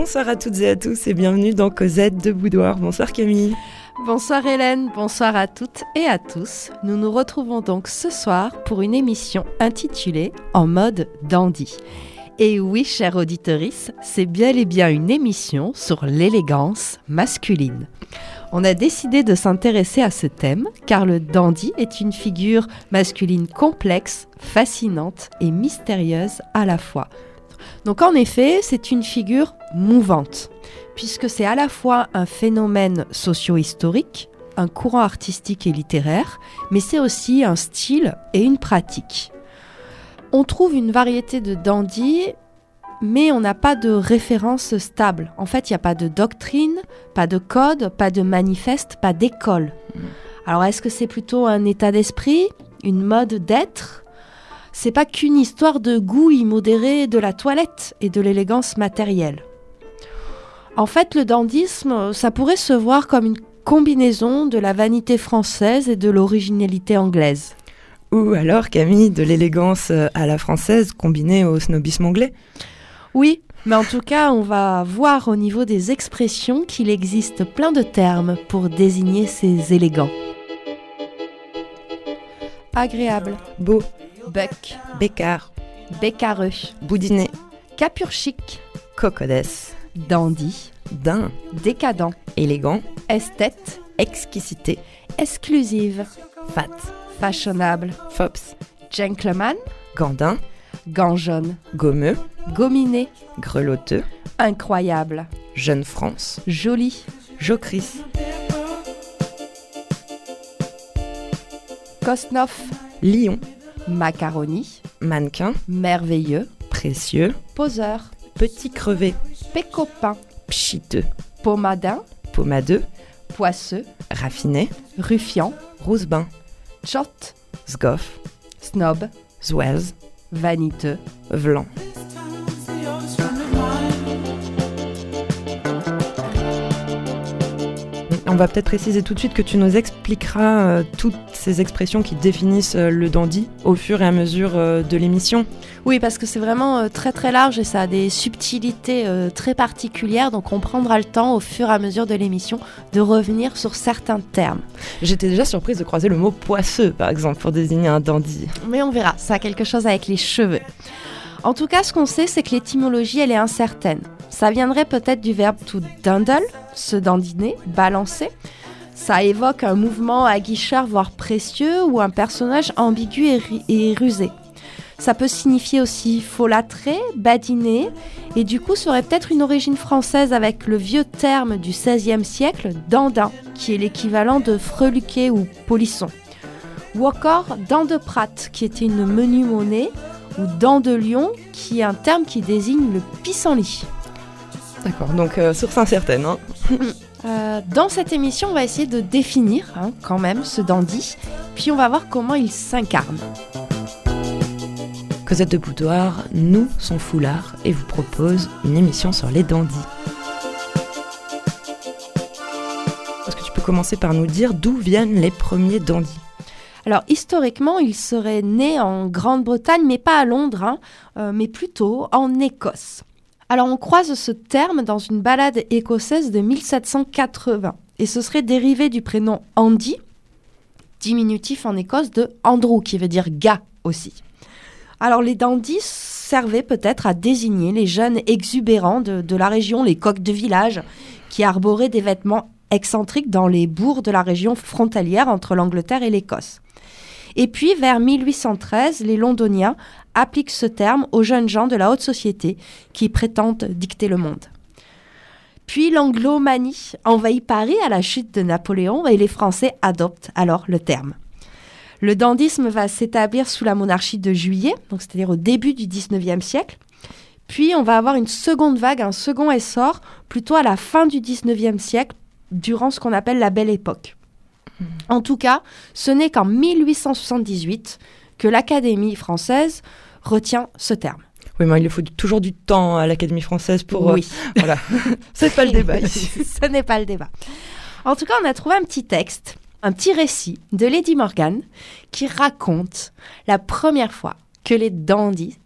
Bonsoir à toutes et à tous et bienvenue dans Cosette de Boudoir. Bonsoir Camille. Bonsoir Hélène, bonsoir à toutes et à tous. Nous nous retrouvons donc ce soir pour une émission intitulée En mode dandy. Et oui, chère auditorice, c'est bien et bien une émission sur l'élégance masculine. On a décidé de s'intéresser à ce thème car le dandy est une figure masculine complexe, fascinante et mystérieuse à la fois. Donc en effet, c'est une figure mouvante, puisque c'est à la fois un phénomène socio-historique, un courant artistique et littéraire, mais c'est aussi un style et une pratique. On trouve une variété de dandy, mais on n'a pas de référence stable. En fait, il n'y a pas de doctrine, pas de code, pas de manifeste, pas d'école. Alors est-ce que c'est plutôt un état d'esprit, une mode d'être c'est pas qu'une histoire de goût immodéré de la toilette et de l'élégance matérielle. En fait, le dandisme, ça pourrait se voir comme une combinaison de la vanité française et de l'originalité anglaise. Ou alors, Camille, de l'élégance à la française combinée au snobisme anglais Oui, mais en tout cas, on va voir au niveau des expressions qu'il existe plein de termes pour désigner ces élégants. Agréable, Beau, buck, bécard, bécareux, boudinet, capure chic, cocodès, dandy, daim, décadent, élégant, esthète, exquisité, exclusive, fat, fashionable, fops, gentleman, gandin, gant jaune, gommeux, gominé, grelotteux, incroyable, jeune France, joli, jocrisse, Kosnoff, lion, macaroni, mannequin, merveilleux, précieux, poseur, petit crevé, pécopin, pchiteux, pommadin, pommadeux, poisseux, raffiné, ruffian, rousebin, tchot, sgoff, snob, zwelz, vaniteux, vlan. On va peut-être préciser tout de suite que tu nous expliqueras euh, toutes ces expressions qui définissent euh, le dandy au fur et à mesure euh, de l'émission. Oui, parce que c'est vraiment très très large et ça a des subtilités très particulières, donc on prendra le temps au fur et à mesure de l'émission de revenir sur certains termes. J'étais déjà surprise de croiser le mot poisseux, par exemple, pour désigner un dandy. Mais on verra, ça a quelque chose avec les cheveux. En tout cas, ce qu'on sait, c'est que l'étymologie, elle est incertaine. Ça viendrait peut-être du verbe to dandle, se dandiner, balancer. Ça évoque un mouvement aguicheur, voire précieux, ou un personnage ambigu et rusé. Ça peut signifier aussi folâtrer, badiner, et du coup, ça aurait peut-être une origine française avec le vieux terme du XVIe siècle, dandin, qui est l'équivalent de freluquet ou polisson. Ou encore dent de prate, qui était une menue monnaie, ou dent de lion, qui est un terme qui désigne le pissenlit. D'accord, donc euh, source incertaine. Hein. Euh, dans cette émission, on va essayer de définir hein, quand même ce dandy, puis on va voir comment il s'incarne. Cosette de Boudoir noue son foulard et vous propose une émission sur les dandys. Est-ce que tu peux commencer par nous dire d'où viennent les premiers dandys? Alors historiquement, il serait né en Grande-Bretagne, mais pas à Londres, hein, euh, mais plutôt en Écosse. Alors on croise ce terme dans une ballade écossaise de 1780, et ce serait dérivé du prénom Andy, diminutif en Écosse de Andrew, qui veut dire gars aussi. Alors les dandys servaient peut-être à désigner les jeunes exubérants de, de la région, les coqs de village, qui arboraient des vêtements excentriques dans les bourgs de la région frontalière entre l'Angleterre et l'Écosse. Et puis, vers 1813, les Londoniens appliquent ce terme aux jeunes gens de la haute société qui prétendent dicter le monde. Puis l'anglomanie envahit Paris à la chute de Napoléon et les Français adoptent alors le terme. Le dandysme va s'établir sous la monarchie de Juillet, c'est-à-dire au début du 19e siècle. Puis on va avoir une seconde vague, un second essor, plutôt à la fin du 19e siècle, durant ce qu'on appelle la Belle Époque. En tout cas, ce n'est qu'en 1878 que l'Académie française retient ce terme. Oui, mais il faut toujours du temps à l'Académie française pour. euh, oui, voilà. C'est pas le débat ici. ce n'est pas le débat. En tout cas, on a trouvé un petit texte, un petit récit de Lady Morgan qui raconte la première fois que les dandys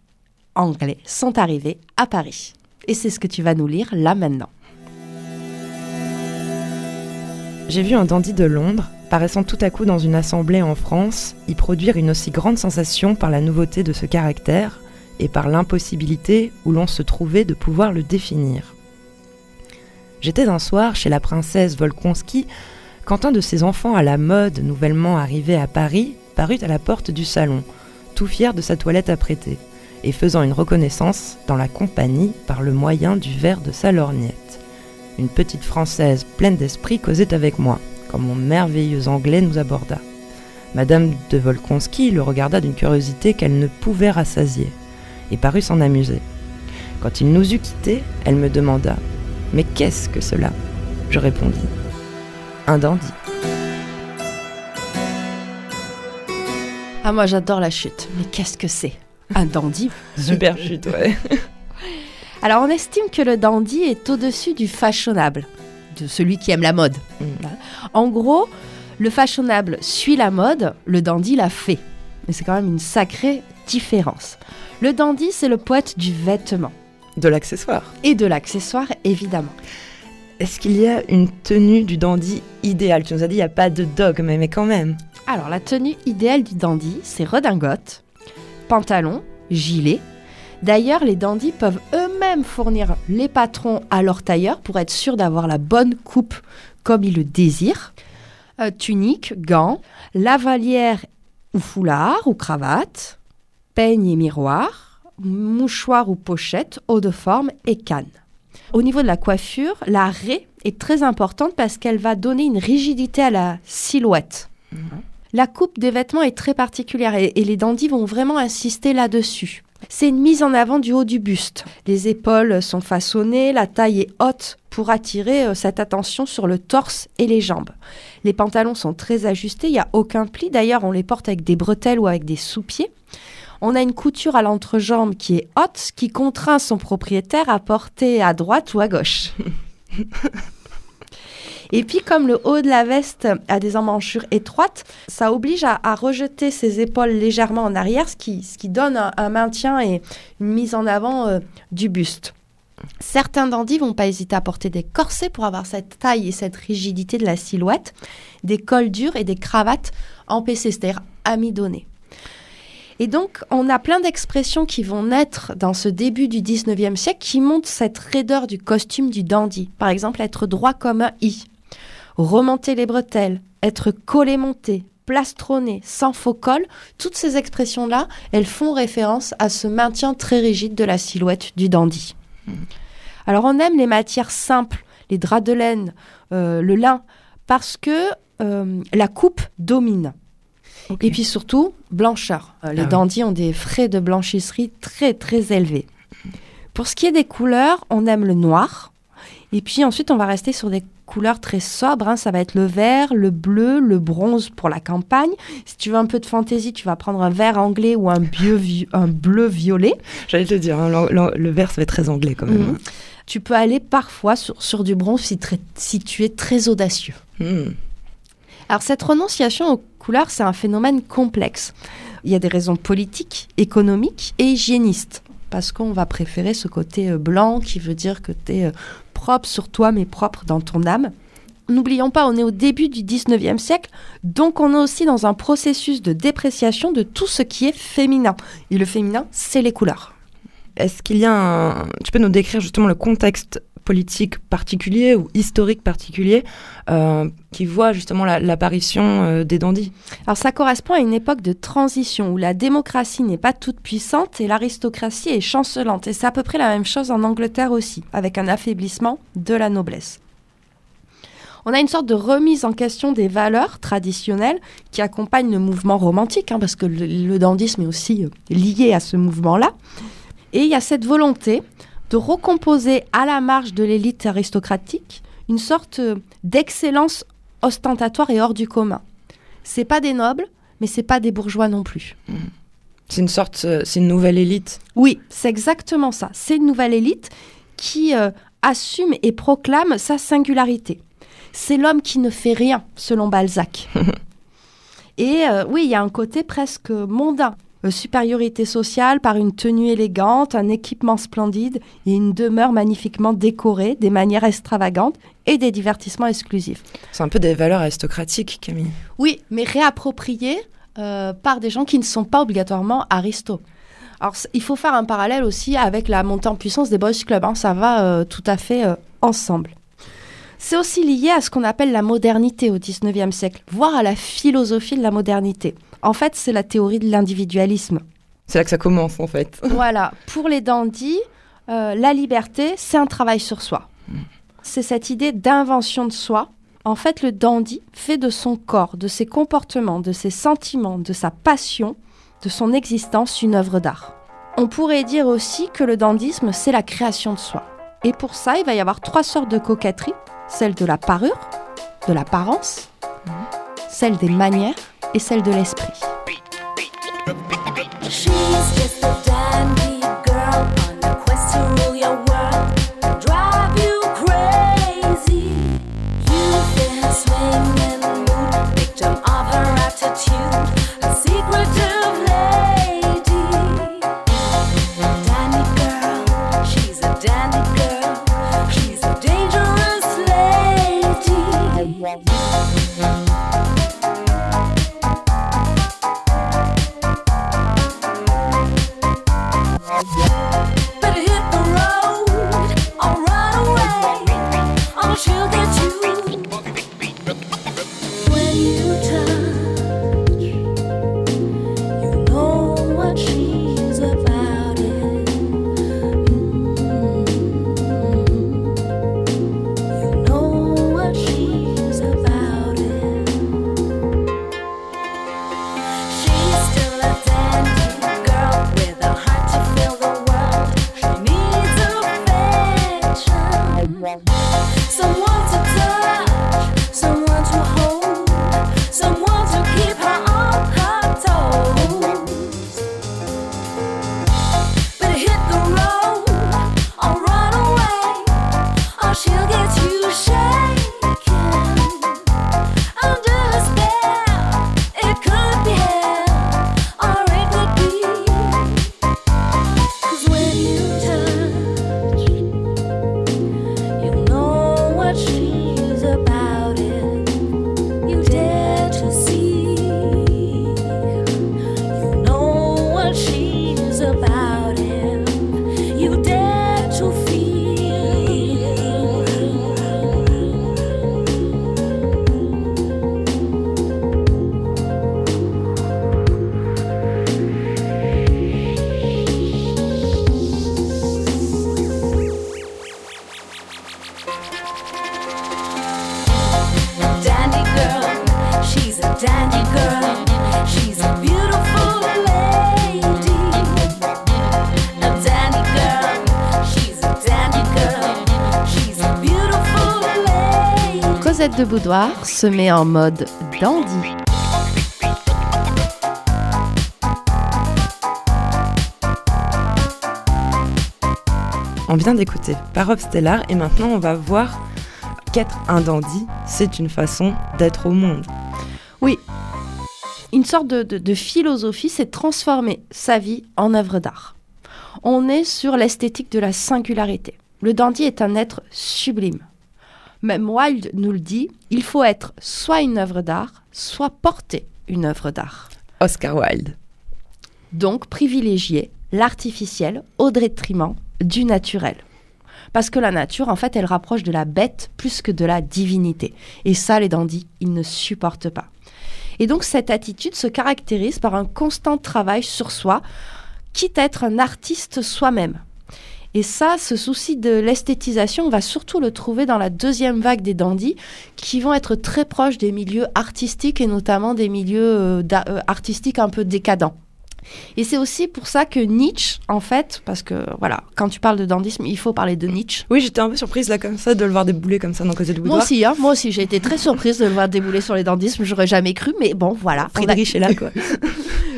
anglais sont arrivés à Paris. Et c'est ce que tu vas nous lire là maintenant. J'ai vu un dandy de Londres, paraissant tout à coup dans une assemblée en France, y produire une aussi grande sensation par la nouveauté de ce caractère et par l'impossibilité où l'on se trouvait de pouvoir le définir. J'étais un soir chez la princesse Volkonski quand un de ses enfants à la mode nouvellement arrivé à Paris parut à la porte du salon, tout fier de sa toilette apprêtée, et faisant une reconnaissance dans la compagnie par le moyen du verre de sa lorgnette. Une petite Française pleine d'esprit causait avec moi, quand mon merveilleux anglais nous aborda. Madame de Volkonski le regarda d'une curiosité qu'elle ne pouvait rassasier, et parut s'en amuser. Quand il nous eut quittés, elle me demanda Mais qu'est-ce que cela? Je répondis Un dandy. Ah, moi j'adore la chute. Mais qu'est-ce que c'est? Un dandy? Super chute, ouais. Alors on estime que le dandy est au-dessus du fashionable, de celui qui aime la mode. Mm. En gros, le fashionable suit la mode, le dandy la fait. Mais c'est quand même une sacrée différence. Le dandy, c'est le poète du vêtement. De l'accessoire. Et de l'accessoire, évidemment. Est-ce qu'il y a une tenue du dandy idéale? Tu nous as dit il n'y a pas de dogme, mais quand même. Alors, la tenue idéale du dandy, c'est redingote, pantalon, gilet. D'ailleurs, les dandys peuvent eux-mêmes fournir les patrons à leur tailleur pour être sûr d'avoir la bonne coupe comme ils le désirent. Euh, tunique, gants, lavalière ou foulard ou cravate, peigne et miroir, mouchoir ou pochette, eau de forme et canne. Au niveau de la coiffure, la raie est très importante parce qu'elle va donner une rigidité à la silhouette. La coupe des vêtements est très particulière et, et les dandys vont vraiment insister là-dessus. C'est une mise en avant du haut du buste. Les épaules sont façonnées, la taille est haute pour attirer euh, cette attention sur le torse et les jambes. Les pantalons sont très ajustés, il n'y a aucun pli. D'ailleurs, on les porte avec des bretelles ou avec des sous-pieds. On a une couture à l'entrejambe qui est haute, qui contraint son propriétaire à porter à droite ou à gauche. Et puis, comme le haut de la veste a des emmanchures étroites, ça oblige à, rejeter ses épaules légèrement en arrière, ce qui, donne un, un maintien et une mise en avant euh, du buste. Certains dandys vont pas hésiter à porter des corsets pour avoir cette taille et cette rigidité de la silhouette, des cols durs et des cravates en PC, c'est-à-dire amidonnées. Et donc, on a plein d'expressions qui vont naître dans ce début du 19e siècle qui montrent cette raideur du costume du dandy. Par exemple, être droit comme un i, remonter les bretelles, être collé monté, plastronné, sans faux col, toutes ces expressions-là, elles font référence à ce maintien très rigide de la silhouette du dandy. Alors on aime les matières simples, les draps de laine, euh, le lin, parce que euh, la coupe domine. Et puis surtout, blancheur. Euh, les Ah oui. dandys ont des frais de blanchisserie très très élevés. Pour ce qui est des couleurs, on aime le noir. Et puis ensuite, on va rester sur des couleurs très sobres. hein. Ça va être le vert, le bleu, le bronze pour la campagne. Si tu veux un peu de fantaisie, tu vas prendre un vert anglais ou un, bleu violet. J'allais te dire, hein, le, vert, ça va être très anglais quand même. Mhm. Tu peux aller parfois sur, sur du bronze si, très- si tu es très audacieux. Hmm. Alors cette renonciation aux couleurs, c'est un phénomène complexe. Il y a des raisons politiques, économiques et hygiénistes. Parce qu'on va préférer ce côté euh, blanc qui veut dire que tu es propre sur toi mais propre dans ton âme. N'oublions pas, on est au début du 19e siècle, donc on est aussi dans un processus de dépréciation de tout ce qui est féminin. Et le féminin, c'est les couleurs. Est-ce qu'il y a un... Tu peux nous décrire justement le contexte politique particulier ou historique particulier euh, qui voit justement la- l'apparition euh, des dandys Alors ça correspond à une époque de transition où la démocratie n'est pas toute puissante et l'aristocratie est chancelante. Et c'est à peu près la même chose en Angleterre aussi, avec un affaiblissement de la noblesse. On a une sorte de remise en question des valeurs traditionnelles qui accompagnent le mouvement romantique, hein, parce que le, le dandysme est aussi euh, lié à ce mouvement-là. Et il y a cette volonté de recomposer à la marge de l'élite aristocratique une sorte d'excellence ostentatoire et hors du commun. C'est pas des nobles, mais c'est pas des bourgeois non plus. C'est une sorte, euh, c'est une nouvelle élite. Oui, c'est exactement ça. C'est une nouvelle élite qui euh, assume et proclame sa singularité. C'est l'homme qui ne fait rien, selon Balzac. et euh, oui, il y a un côté presque mondain. Euh, supériorité sociale par une tenue élégante, un équipement splendide et une demeure magnifiquement décorée, des manières extravagantes et des divertissements exclusifs. C'est un peu des valeurs aristocratiques, Camille. Oui, mais réappropriées euh, par des gens qui ne sont pas obligatoirement aristos. Alors, il faut faire un parallèle aussi avec la montée en puissance des boys clubs. Hein. ça va euh, tout à fait ensemble. C'est aussi lié à ce qu'on appelle la modernité au XIXe siècle, voire à la philosophie de la modernité. En fait, c'est la théorie de l'individualisme. C'est là que ça commence, en fait. voilà. Pour les dandys, euh, la liberté, c'est un travail sur soi. C'est cette idée d'invention de soi. En fait, le dandy fait de son corps, de ses comportements, de ses sentiments, de sa passion, de son existence une œuvre d'art. On pourrait dire aussi que le dandysme, c'est la création de soi. Et pour ça, il va y avoir trois sortes de coquetterie. Celle de la parure, de l'apparence, celle des manières et celle de l'esprit. Boudoir se met en mode dandy. On vient d'écouter Parop Stellar et maintenant on va voir qu'être un dandy, c'est une façon d'être au monde. Oui, une sorte de, de philosophie, c'est transformer sa vie en œuvre d'art. On est sur l'esthétique de la singularité. Le dandy est un être sublime. Même Wilde nous le dit, il faut être soit une œuvre d'art, soit porter une œuvre d'art. Oscar Wilde. Donc privilégier l'artificiel au détriment du naturel. Parce que la nature, en fait, elle rapproche de la bête plus que de la divinité. Et ça, les dandys, ils ne supportent pas. Et donc cette attitude se caractérise par un constant travail sur soi, quitte à être un artiste soi-même. Et ça, ce souci de l'esthétisation, on va surtout le trouver dans la deuxième vague des dandys, qui vont être très proches des milieux artistiques et notamment des milieux euh, euh, artistiques un peu décadents. Et c'est aussi pour ça que Nietzsche, en fait, parce que voilà, quand tu parles de dandysme, il faut parler de Nietzsche. Oui, j'étais un peu surprise là comme ça de le voir débouler comme ça dans Cosette Boudoir. Moi aussi, hein, moi aussi, j'ai été très surprise de le voir débouler sur les dandysmes. J'aurais jamais cru, mais bon, voilà. Friedrich est là, quoi.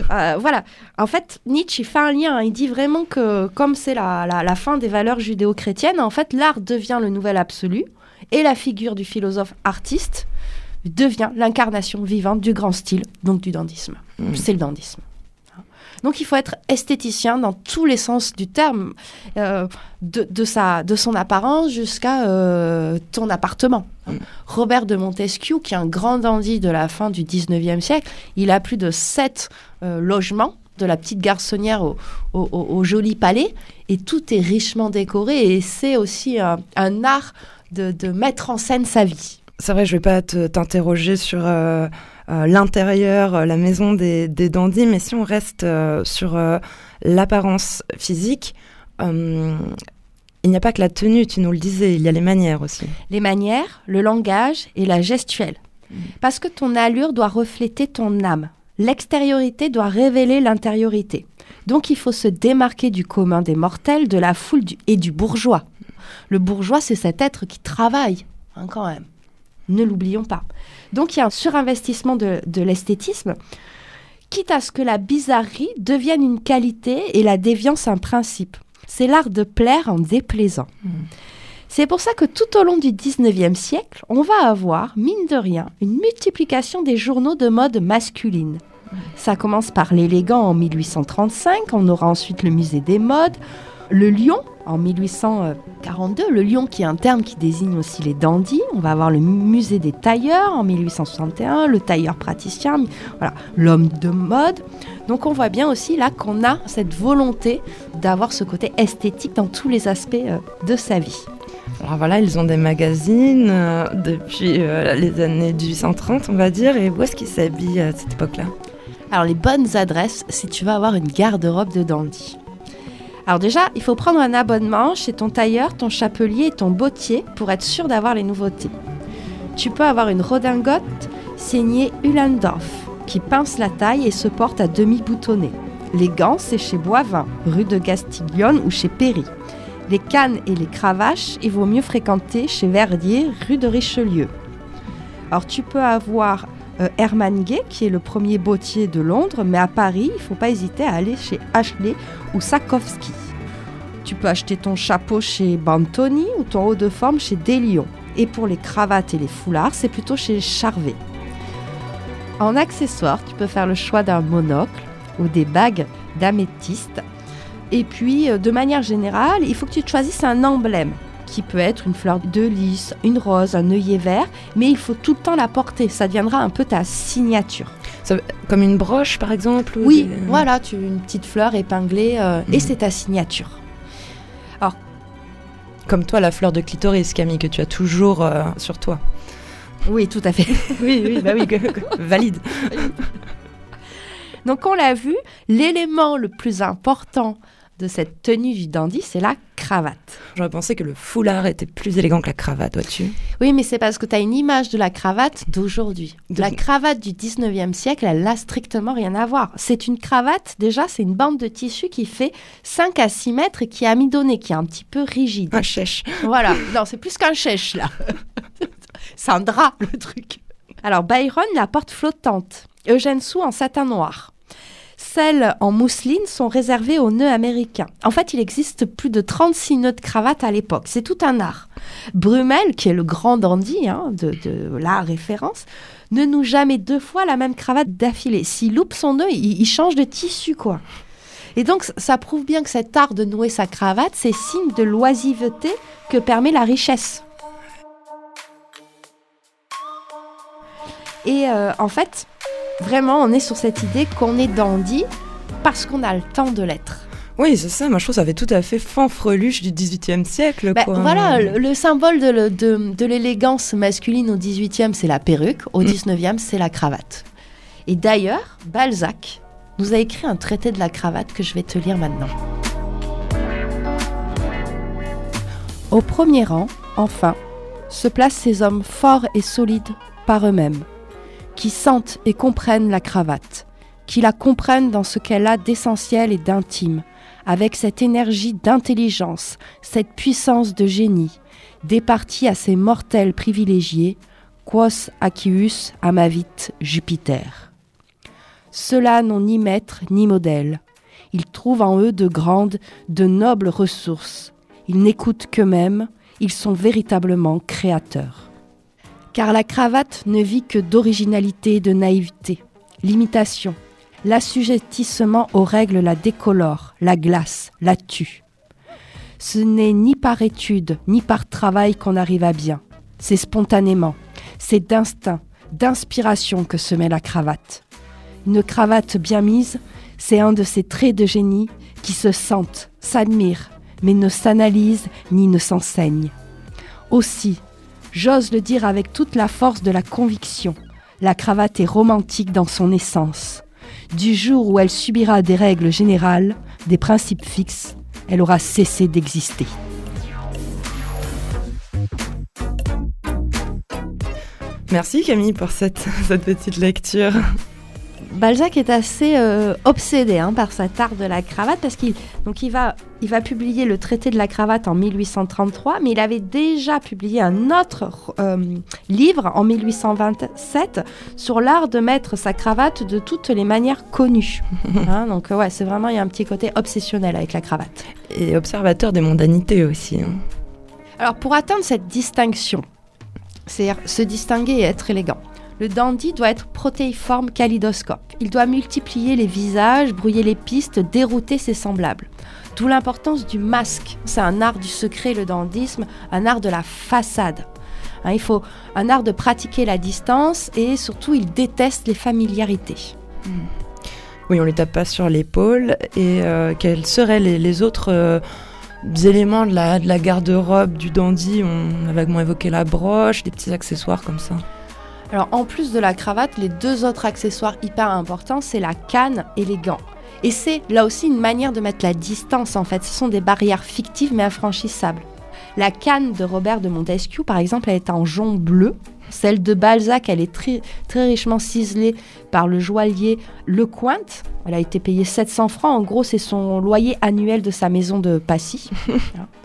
Euh, voilà. En fait, Nietzsche il fait un lien. Il dit vraiment que comme c'est la, la fin des valeurs judéo-chrétiennes, en fait, l'art devient le nouvel absolu et la figure du philosophe artiste devient l'incarnation vivante du grand style, donc du dandysme. Hmm. C'est le dandysme. Donc il faut être esthéticien dans tous les sens du terme, euh, de, sa, de son apparence jusqu'à euh, ton appartement. Mm. Robert de Montesquieu, qui est un grand dandy de la fin du 19e siècle, il a plus de sept euh, logements de la petite garçonnière au, joli palais, et tout est richement décoré, et c'est aussi un, art de, mettre en scène sa vie. C'est vrai, je vais pas t'interroger sur l'intérieur, euh, la maison des, des dandys, mais si on reste sur l'apparence physique, il n'y a pas que la tenue, tu nous le disais, il y a les manières aussi. Les manières, le langage et la gestuelle. Mmh. Parce que ton allure doit refléter ton âme. L'extériorité doit révéler l'intériorité. Donc il faut se démarquer du commun des mortels, de la foule et du bourgeois. Le bourgeois, c'est cet être qui travaille, hein, quand même. Ne l'oublions pas. Donc il y a un surinvestissement de, l'esthétisme, quitte à ce que la bizarrerie devienne une qualité et la déviance un principe. C'est l'art de plaire en déplaisant. Hmm. C'est pour ça que tout au long du 19e siècle, on va avoir, mine de rien, une multiplication des journaux de mode masculine. Ça commence par l'élégant en 1835, on aura ensuite le musée des modes, le lion en 1842, le lion qui est un terme qui désigne aussi les dandys. On va avoir le musée des tailleurs en 1861, le tailleur praticien, voilà, l'homme de mode. Donc on voit bien aussi là qu'on a cette volonté d'avoir ce côté esthétique dans tous les aspects euh, de sa vie. Alors voilà, ils ont des magazines euh, depuis euh, les années 1830, on va dire. Et où est-ce qu'ils s'habillent à cette époque-là? Alors les bonnes adresses, si tu veux avoir une garde-robe de dandy. Alors déjà, il faut prendre un abonnement chez ton tailleur, ton chapelier et ton bottier pour être sûr d'avoir les nouveautés. Tu peux avoir une redingote signée Ulandorf qui pince la taille et se porte à demi boutonnée. Les gants, c'est chez Boivin, rue de Gastiglione ou chez Péry. Les cannes et les cravaches, il vaut mieux fréquenter chez Verdier, rue de Richelieu. Alors tu peux avoir euh, Herman Gay, qui est le premier bottier de Londres, mais à Paris, il ne faut pas hésiter à aller chez Ashley ou Sakowski. Tu peux acheter ton chapeau chez Bantoni ou ton haut de forme chez Delion. Et pour les cravates et les foulards, c'est plutôt chez Charvet. En accessoires, tu peux faire le choix d'un monocle ou des bagues d'améthyste. Et puis, euh, de manière générale, il faut que tu choisisses un emblème qui peut être une fleur de lys, une rose, un œillet vert, mais il faut tout le temps la porter. Ça deviendra un peu ta signature. comme une broche, par exemple Oui, voilà, tu une petite fleur épinglée euh, et mhm. c'est ta signature. Alors, comme toi, la fleur de clitoris, Camille, que tu as toujours euh, sur toi. Oui, tout à fait. oui, oui, bah oui, valide. Donc, on l'a vu, l'élément le plus important de cette tenue du dandy, c'est la cravate. J'aurais pensé que le foulard était plus élégant que la cravate, vois-tu Oui, mais c'est parce que tu as une image de la cravate d'aujourd'hui. La cravate du 19e siècle, elle n'a strictement rien à voir. C'est une cravate, déjà, c'est une bande de tissu qui fait 5 à 6 mètres et qui est amidonnée, qui est un petit peu rigide. Un chèche. Voilà, non, c'est plus qu'un chèche, là. c'est un drap, le truc. Alors, Byron, la porte flottante. Eugène Sou en satin noir. Celles en mousseline sont réservées aux nœuds américains. En fait, il existe plus de 36 nœuds de cravate à l'époque. C'est tout un art. Brumel, qui est le grand dandy hein, de, la référence, ne noue jamais deux fois la même cravate d'affilée. S'il loupe son nœud, il, change de tissu, quoi. Et donc, ça prouve bien que cet art de nouer sa cravate, c'est signe de l'oisiveté que permet la richesse. Et euh, en fait, Vraiment, on est sur cette idée qu'on est dandy parce qu'on a le temps de l'être. Oui, c'est ça. Moi, je trouve que ça fait tout à fait fanfreluche du XVIIIe siècle. Bah, voilà, le, symbole de, l'élégance masculine au XVIIIe, c'est la perruque. Au mm. XIXe, c'est la cravate. Et d'ailleurs, Balzac nous a écrit un traité de la cravate que je vais te lire maintenant. Au premier rang, enfin, se placent ces hommes forts et solides par eux-mêmes qui sentent et comprennent la cravate, qui la comprennent dans ce qu'elle a d'essentiel et d'intime, avec cette énergie d'intelligence, cette puissance de génie, départie à ces mortels privilégiés, quos accius amavit Jupiter. Ceux-là n'ont ni maître ni modèle. Ils trouvent en eux de grandes, de nobles ressources. Ils n'écoutent qu'eux-mêmes, ils sont véritablement créateurs car la cravate ne vit que d'originalité et de naïveté, l'imitation, L'assujettissement aux règles la décolore, la glace, la tue. Ce n'est ni par étude, ni par travail qu'on arrive à bien. C'est spontanément, c'est d'instinct, d'inspiration que se met la cravate. Une cravate bien mise, c'est un de ces traits de génie qui se sentent, s'admirent, mais ne s'analysent ni ne s'enseignent. Aussi, j'ose le dire avec toute la force de la conviction, la cravate est romantique dans son essence. Du jour où elle subira des règles générales, des principes fixes, elle aura cessé d'exister. Merci Camille pour cette, petite lecture. Balzac est assez euh, obsédé hein, par cet art de la cravate parce qu'il donc il va il va publier le traité de la cravate en 1833, mais il avait déjà publié un autre euh, livre en 1827 sur l'art de mettre sa cravate de toutes les manières connues. Hein, donc ouais, c'est vraiment il y a un petit côté obsessionnel avec la cravate. Et observateur des mondanités aussi. Hein. Alors pour atteindre cette distinction, c'est-à-dire se distinguer et être élégant. Le dandy doit être protéiforme kalidoscope. Il doit multiplier les visages, brouiller les pistes, dérouter ses semblables. D'où l'importance du masque. C'est un art du secret, le dandysme, un art de la façade. Hein, il faut un art de pratiquer la distance et surtout il déteste les familiarités. Hmm. Oui, on ne les tape pas sur l'épaule. Et euh, quels seraient les, autres euh, éléments de la, de la garde-robe du dandy? On a vaguement évoqué la broche, des petits accessoires comme ça. Alors en plus de la cravate, les deux autres accessoires hyper importants, c'est la canne et les gants. Et c'est là aussi une manière de mettre la distance en fait. Ce sont des barrières fictives mais infranchissables. La canne de Robert de Montesquieu, par exemple, elle est en jonc bleu. Celle de Balzac, elle est très, très richement ciselée par le joaillier Lecointe. Elle a été payée 700 francs. En gros, c'est son loyer annuel de sa maison de Passy.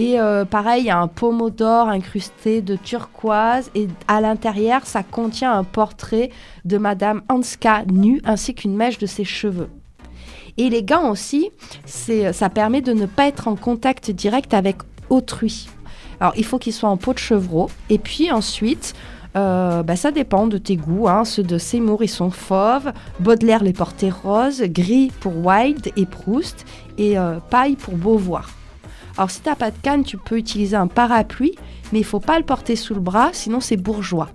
Et euh, pareil, il y a un pommeau d'or incrusté de turquoise et à l'intérieur, ça contient un portrait de Madame Hanska nue ainsi qu'une mèche de ses cheveux. Et les gants aussi, ça permet de ne pas être en contact direct avec autrui. Alors il faut qu'ils soient en peau de chevreau et puis ensuite, euh, bah, ça dépend de tes goûts. Hein. Ceux de Seymour, ils sont fauves. Baudelaire les portait roses. Gris pour Wilde et Proust. Et euh, paille pour Beauvoir. Alors si t'as pas de canne, tu peux utiliser un parapluie, mais il faut pas le porter sous le bras, sinon c'est bourgeois.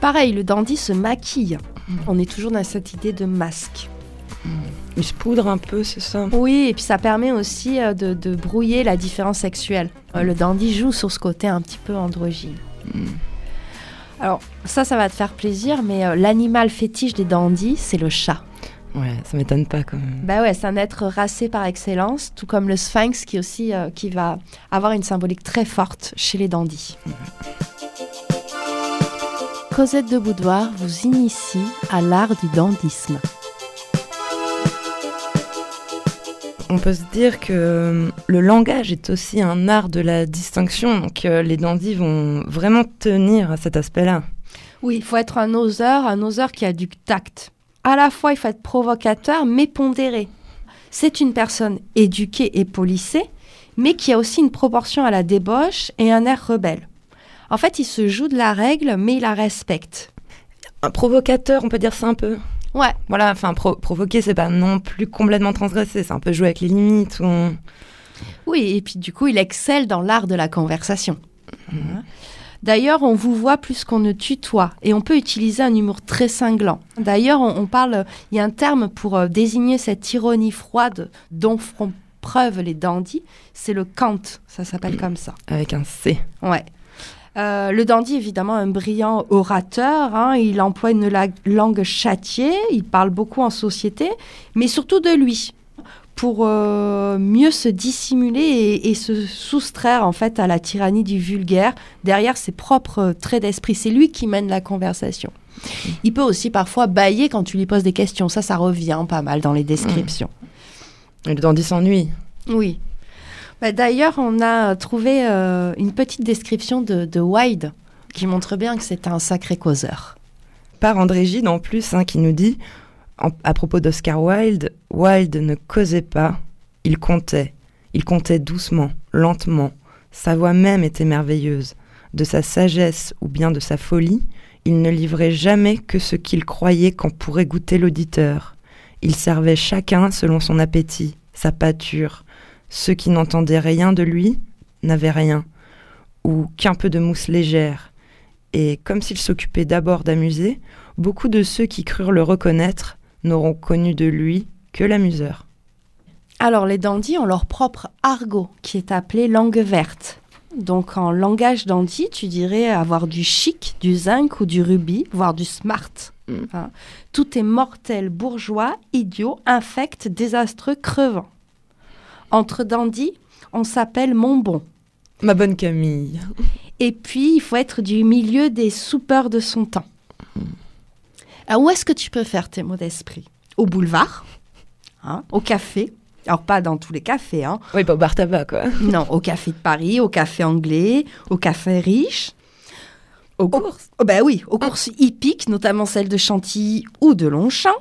Pareil, le dandy se maquille. Mm. On est toujours dans cette idée de masque. Mm. Il se poudre un peu, c'est ça? Oui, et puis ça permet aussi euh, de, brouiller la différence sexuelle. Euh, le dandy joue sur ce côté un petit peu androgyne. Mm. Alors ça, ça va te faire plaisir, mais euh, l'animal fétiche des dandys, c'est le chat. Ouais, ça m'étonne pas quand même. Bah ouais, c'est un être racé par excellence, tout comme le sphinx qui aussi euh, qui va avoir une symbolique très forte chez les dandys. Cosette de Boudoir vous initie à l'art du dandysme. On peut se dire que euh, le langage est aussi un art de la distinction, donc euh, les dandys vont vraiment tenir à cet aspect-là. Oui, il faut être un oseur, un oseur qui a du tact à la fois il faut être provocateur mais pondéré. C'est une personne éduquée et polissée, mais qui a aussi une proportion à la débauche et un air rebelle. En fait, il se joue de la règle, mais il la respecte. Un provocateur, on peut dire ça un peu? Ouais. Voilà, enfin, provoquer, c'est pas non plus complètement transgressé, c'est un peu jouer avec les limites. Oui, et puis du coup, il excelle dans l'art de la conversation. Mmh. D'ailleurs, on vous voit plus qu'on ne tutoie et on peut utiliser un humour très cinglant. D'ailleurs, on, parle, il y a un terme pour euh, désigner cette ironie froide dont feront preuve les dandys, c'est le cant, ça s'appelle comme ça. Avec un C. Ouais. Euh, le dandy, évidemment, un brillant orateur. Hein. il emploie une langue châtiée, il parle beaucoup en société, mais surtout de lui pour euh, mieux se dissimuler et, se soustraire en fait à la tyrannie du vulgaire derrière ses propres traits d'esprit. C'est lui qui mène la conversation. Il peut aussi parfois bailler quand tu lui poses des questions. Ça, ça revient pas mal dans les descriptions. Et le dandy s'ennuie. Oui. Bah, d'ailleurs, on a trouvé euh, une petite description de, de Wilde qui montre bien que c'est un sacré causeur. Par André Gide en plus, hein, qui nous dit à propos d'Oscar Wilde, Wilde ne causait pas, il comptait. Il comptait doucement, lentement. Sa voix même était merveilleuse. De sa sagesse ou bien de sa folie, il ne livrait jamais que ce qu'il croyait qu'en pourrait goûter l'auditeur. Ils servaient chacun selon son appétit, sa pâture. Ceux qui n'entendaient rien de lui n'avaient rien, ou qu'un peu de mousse légère. Et comme s'il s'occupait d'abord d'amuser, beaucoup de ceux qui crurent le reconnaître n'auront connu de lui que l'amuseur. Alors les dandys ont leur propre argot qui est appelé langue verte. Donc en langage dandy, tu dirais avoir du chic, du zinc ou du rubis, voire du smart. Mm. Hein. Tout est mortel, bourgeois, idiot, infect, désastreux, crevant. Entre dandy, on s'appelle mon bon. Ma bonne Camille. Et puis, il faut être du milieu des soupeurs de son temps. Alors, où est-ce que tu peux faire tes mots d'esprit? Au boulevard, hein, au café. Alors, pas dans tous les cafés, hein. Oui, pas au bar tabac, quoi. Non, au café de Paris, au café anglais, au café riche. Aux courses. Oh, ben oui, aux courses hippiques, notamment celles de Chantilly ou de Longchamp,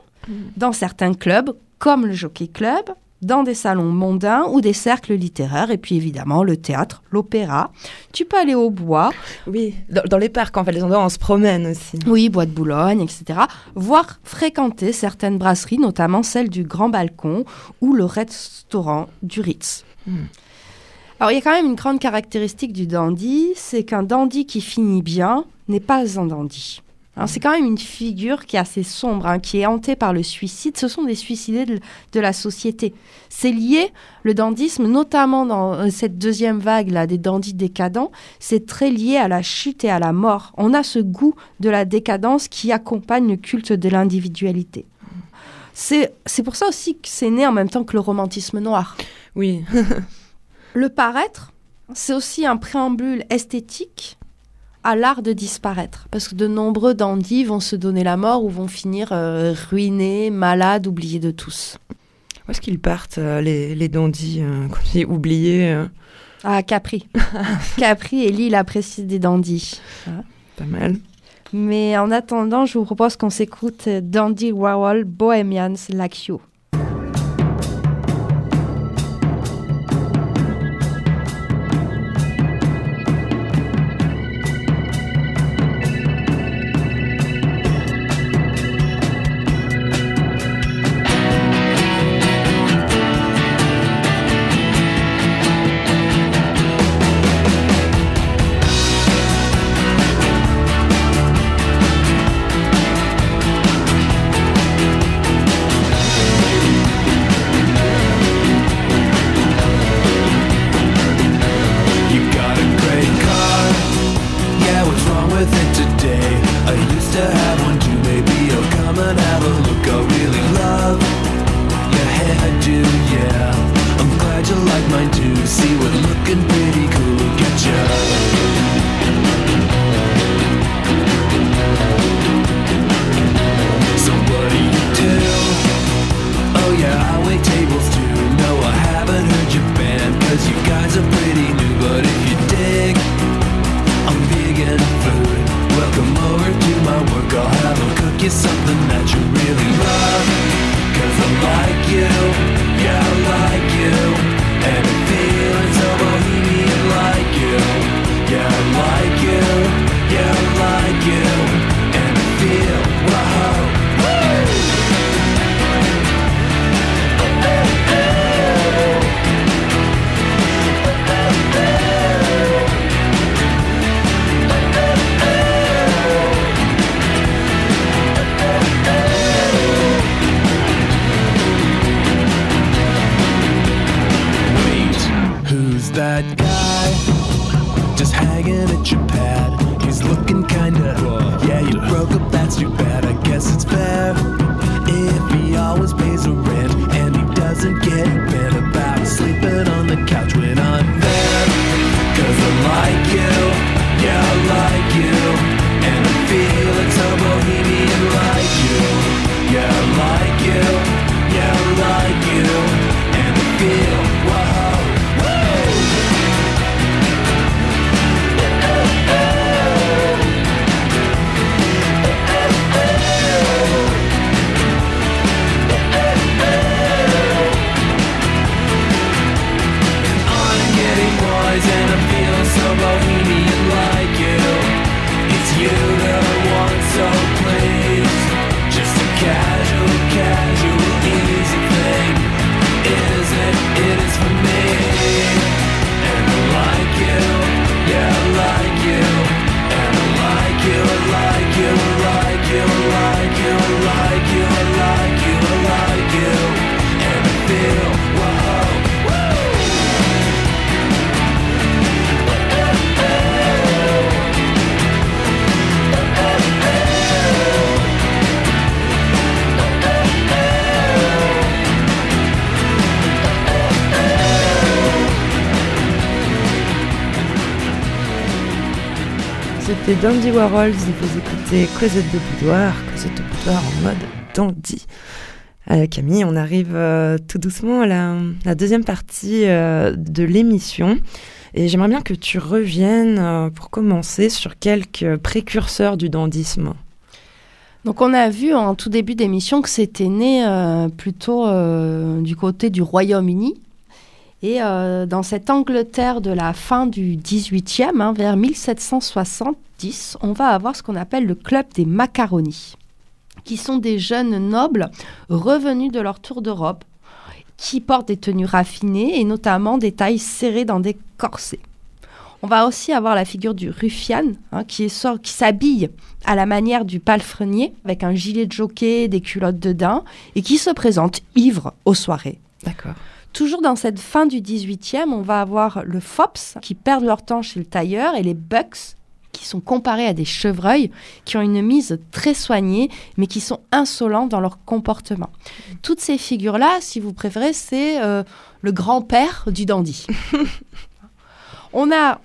dans certains clubs, comme le Jockey Club, dans des salons mondains ou des cercles littéraires, et puis évidemment le théâtre, l'opéra. Tu peux aller au bois, Oui, dans, dans les parcs, en fait, les endroits où on se promène aussi. oui, bois de Boulogne, etc., voire fréquenter certaines brasseries, notamment celle du Grand Balcon ou le restaurant du Ritz. Hmm. Alors, il y a quand même une grande caractéristique du dandy, c'est qu'un dandy qui finit bien n'est pas un dandy. C'est quand même une figure qui est assez sombre, hein, qui est hantée par le suicide. Ce sont des suicidés de, de la société. C'est lié, le dandysme, notamment dans euh, cette deuxième vague là, des dandys décadents, c'est très lié à la chute et à la mort. On a ce goût de la décadence qui accompagne le culte de l'individualité. C'est c'est pour ça aussi que c'est né en même temps que le romantisme noir. Oui. Le paraître, c'est aussi un préambule esthétique à l'art de disparaître. Parce que de nombreux dandys vont se donner la mort ou vont finir euh, ruinés, malades, oubliés de tous. Où est-ce qu'ils partent, euh, les, les dandys, euh, tu dis, oubliés Ah, Capri. Capri est l'île appréciée des dandys. Pas mal. Mais en attendant, je vous propose qu'on s'écoute Dandy Warhol Bohemians Like. You Dandy Warhols vous écoutez Cosette de Boudoir, Cosette de Boudoir en mode dandy. Euh, Camille, on arrive euh, tout doucement à la, deuxième partie euh, de l'émission. Et j'aimerais bien que tu reviennes pour commencer sur quelques précurseurs du dandisme. Donc on a vu en tout début d'émission que c'était né plutôt du côté du Royaume-Uni. Et euh, dans cette Angleterre de la fin du 18e, hein, vers 1770, on va avoir ce qu'on appelle le club des macaronis, qui sont des jeunes nobles revenus de leur tour d'Europe, qui portent des tenues raffinées et notamment des tailles serrées dans des corsets. On va aussi avoir la figure du ruffian, hein, qui qui s'habille à la manière du palefrenier, avec un gilet de jockey, des culottes de daim, et qui se présente ivre aux soirées. D'accord. Toujours dans cette fin du 18e, on va avoir le fops, qui perdent leur temps chez le tailleur, et les bucks, qui sont comparés à des chevreuils, qui ont une mise très soignée, mais qui sont insolents dans leur comportement. Toutes ces figures-là, si vous préférez, c'est euh, le grand-père du dandy. on a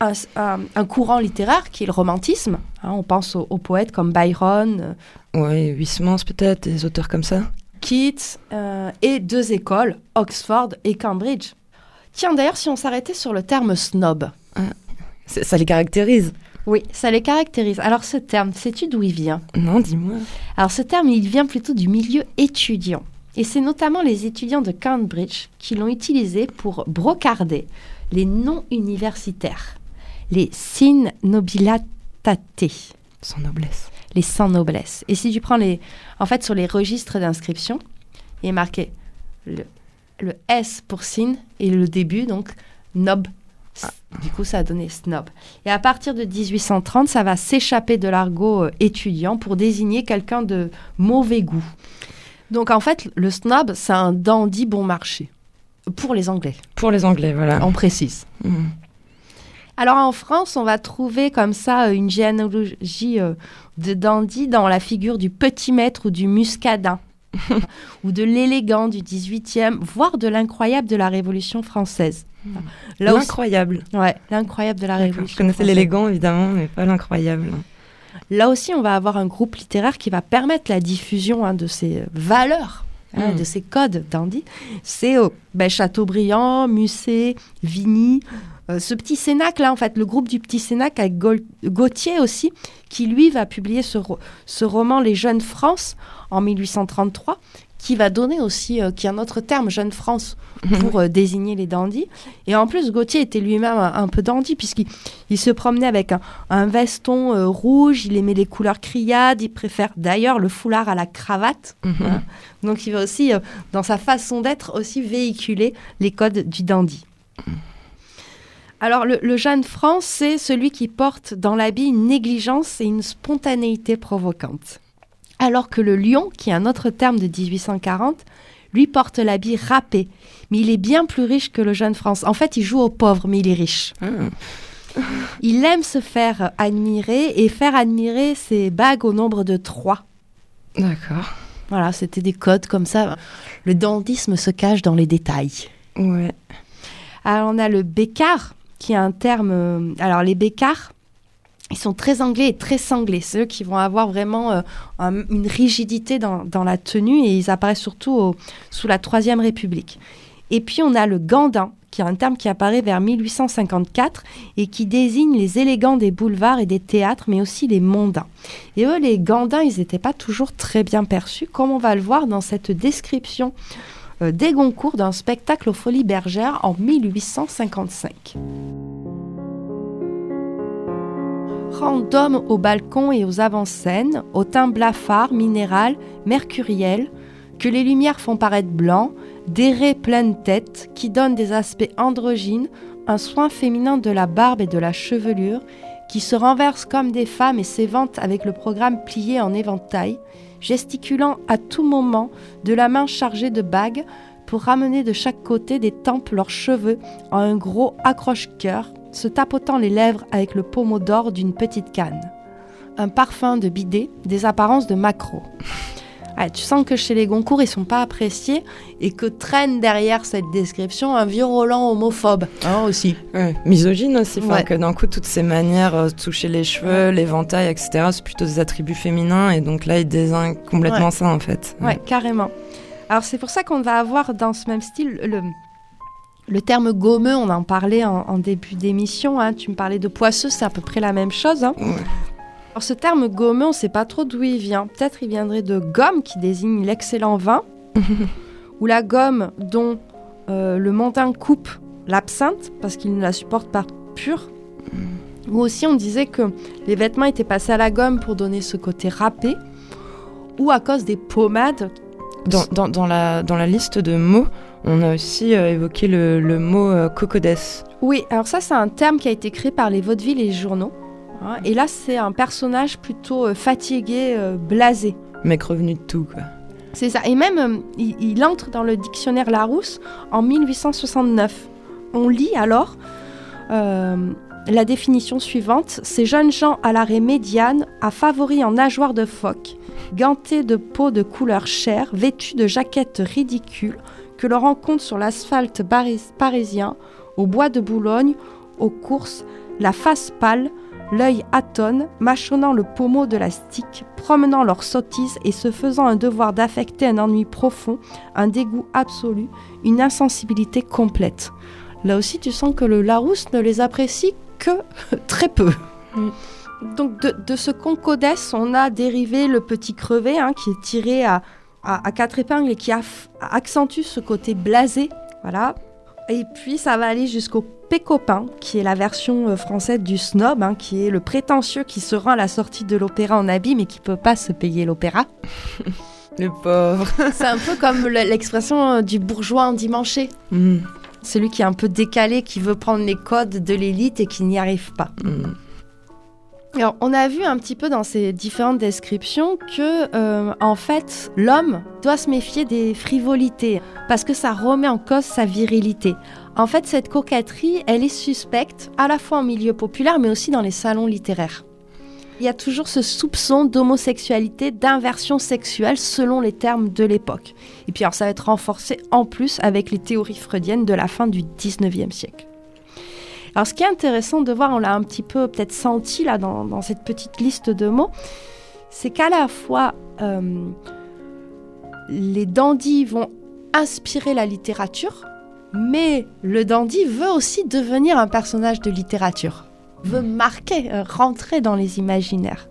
un, un- un courant littéraire qui est le romantisme. hein, on pense aux, aux poètes comme Byron, euh, Ouais, Huysmans peut-être, des auteurs comme ça. Keats euh, et deux écoles, Oxford et Cambridge. Tiens, d'ailleurs, si on s'arrêtait sur le terme snob. C'est- Ça les caractérise. Oui, ça les caractérise. Alors ce terme, sais-tu d'où il vient? Non, dis-moi. Alors ce terme, il vient plutôt du milieu étudiant. Et c'est notamment les étudiants de Cambridge qui l'ont utilisé pour brocarder les noms universitaires, les sin nobilitate, Sans noblesse. Les sans noblesse. Et si tu prends les... En fait, sur les registres d'inscription, il est marqué le, le S pour sin et le début, donc nob. Du coup, ça a donné snob. Et à partir de 1830, ça va s'échapper de l'argot euh, étudiant pour désigner quelqu'un de mauvais goût. Donc en fait, le snob, c'est un dandy bon marché. Pour les Anglais, Pour les Anglais, voilà. on précise. Mhm. Alors en France, on va trouver comme ça euh, une généalogie euh, de dandy dans la figure du petit maître ou du muscadin, ou de l'élégant du 18e, voire de l'incroyable de la Révolution française. Aussi- L'incroyable. ouais, l'incroyable de la. Révolution Je connaissais l'élégant, évidemment, mais pas l'incroyable. Là aussi, on va avoir un groupe littéraire qui va permettre la diffusion hein, de ces valeurs, hein, Mm. de ces codes dandy. C'est euh, ben, Chateaubriand, Musset, Vigny, euh, ce petit Cénacle, là, en fait, le groupe du petit Cénacle avec Gautier aussi, qui lui va publier ce, ro- ce roman Les Jeunes France en 1833, qui va donner aussi, euh, qui est un autre terme, Jeune France, pour euh, désigner les dandys. Et en plus, Gautier était lui-même un, un peu dandy, puisqu'il il se promenait avec un, un veston euh, rouge, il aimait les couleurs criades, il préfère d'ailleurs le foulard à la cravate. Mhm. Donc il va aussi, dans sa façon d'être, aussi véhiculer les codes du dandy. Alors le, le jeune France, c'est celui qui porte dans l'habit une négligence et une spontanéité provocante. Alors que le lion, qui est un autre terme de 1840, lui porte l'habit râpé, mais il est bien plus riche que le jeune France. En fait, il joue au pauvre, mais il est riche. Ah. Il aime se faire admirer et faire admirer ses bagues au nombre de trois. D'accord. Voilà, c'était des codes comme ça. Le dandisme se cache dans les détails. Ouais. Alors on a le bécard, qui est un terme... euh, alors les bécards, ils sont très anglais et très sanglés. C'est eux qui vont avoir vraiment euh, un- une rigidité dans, la tenue et ils apparaissent surtout sous la Troisième République. Et puis on a le gandin, qui est un terme qui apparaît vers 1854 et qui désigne les élégants des boulevards et des théâtres, mais aussi les mondains. Et eux, les gandins, ils n'étaient pas toujours très bien perçus, comme on va le voir dans cette description des Goncourt d'un spectacle aux Folies Bergères en 1855. Rang d'hommes au balcon et aux avant-scènes, au teint blafard, minéral, mercuriel, que les lumières font paraître blanc, des raies pleines tête, qui donnent des aspects androgynes, un soin féminin de la barbe et de la chevelure, qui se renversent comme des femmes et s'éventent avec le programme plié en éventail, gesticulant à tout moment de la main chargée de bagues pour ramener de chaque côté des tempes leurs cheveux en un gros accroche-cœur, se tapotant les lèvres avec le pommeau d'or d'une petite canne. Un parfum de bidet, des apparences de maquereau. Ah, tu sens que chez les Goncourt, ils sont pas appréciés et que traîne derrière cette description un vieux Roland homophobe hein, aussi. Ouais, misogyne aussi, Ouais. que d'un coup, toutes ces manières, euh, toucher les cheveux, l'éventail, etc., c'est plutôt des attributs féminins, et donc là, il désigne complètement Ouais. ça, en fait. Ouais, carrément. Alors c'est pour ça qu'on va avoir dans ce même style le, le terme gommeux, on en parlait en, en début d'émission, hein, tu me parlais de poisseux, c'est à peu près la même chose. hein. Alors ce terme gommeux, on ne sait pas trop d'où il vient. Peut-être il viendrait de gomme qui désigne l'excellent vin, ou la gomme dont euh, le montain coupe l'absinthe parce qu'il ne la supporte pas pure. Ou aussi on disait que les vêtements étaient passés à la gomme pour donner ce côté râpé, ou à cause des pommades Dans, dans, dans la, dans la liste de mots, on a aussi euh, évoqué le, le mot euh, cocodès. Oui, alors ça c'est un terme qui a été créé par les vaudevilles et les journaux. Hein, et là c'est un personnage plutôt euh, fatigué, euh, blasé. Mec revenu de tout, quoi. C'est ça. Et même euh, il, il entre dans le dictionnaire Larousse en 1869. On lit alors euh, la définition suivante ces jeunes gens à l'arrêt médiane, à favoris en nageoires de phoque, gantés de peau de couleur chair, vêtus de jaquettes ridicules, que l'on rencontre sur l'asphalte parisien, au bois de Boulogne, aux courses, la face pâle, l'œil atone, mâchonnant le pommeau de la stick, promenant leurs sottises et se faisant un devoir d'affecter un ennui profond, un dégoût absolu, une insensibilité complète. Là aussi, tu sens que le Larousse ne les apprécie que très peu. Donc de, de ce concodès, on a dérivé le petit crevé hein, qui est tiré à, à, à quatre épingles et qui aff- accentue ce côté blasé. Voilà. Et puis ça va aller jusqu'au pécopin, qui est la version euh, française du snob, hein, qui est le prétentieux qui se rend à la sortie de l'opéra en habit mais qui peut pas se payer l'opéra. Le pauvre. C'est un peu comme le- l'expression euh, du bourgeois endimanché. Mm, Celui qui est un peu décalé, qui veut prendre les codes de l'élite et qui n'y arrive pas. mm. Alors, on a vu un petit peu dans ces différentes descriptions que, euh, en fait, l'homme doit se méfier des frivolités parce que ça remet en cause sa virilité. En fait, cette coquetterie, elle est suspecte à la fois en milieu populaire mais aussi dans les salons littéraires. Il y a toujours ce soupçon d'homosexualité, d'inversion sexuelle selon les termes de l'époque. Et puis alors ça va être renforcé en plus avec les théories freudiennes de la fin du 19e siècle. Alors ce qui est intéressant de voir, on l'a un petit peu peut-être senti là dans, cette petite liste de mots, c'est qu'à la fois euh, les dandys vont inspirer la littérature, mais le dandy veut aussi devenir un personnage de littérature, veut marquer, euh, rentrer dans les imaginaires.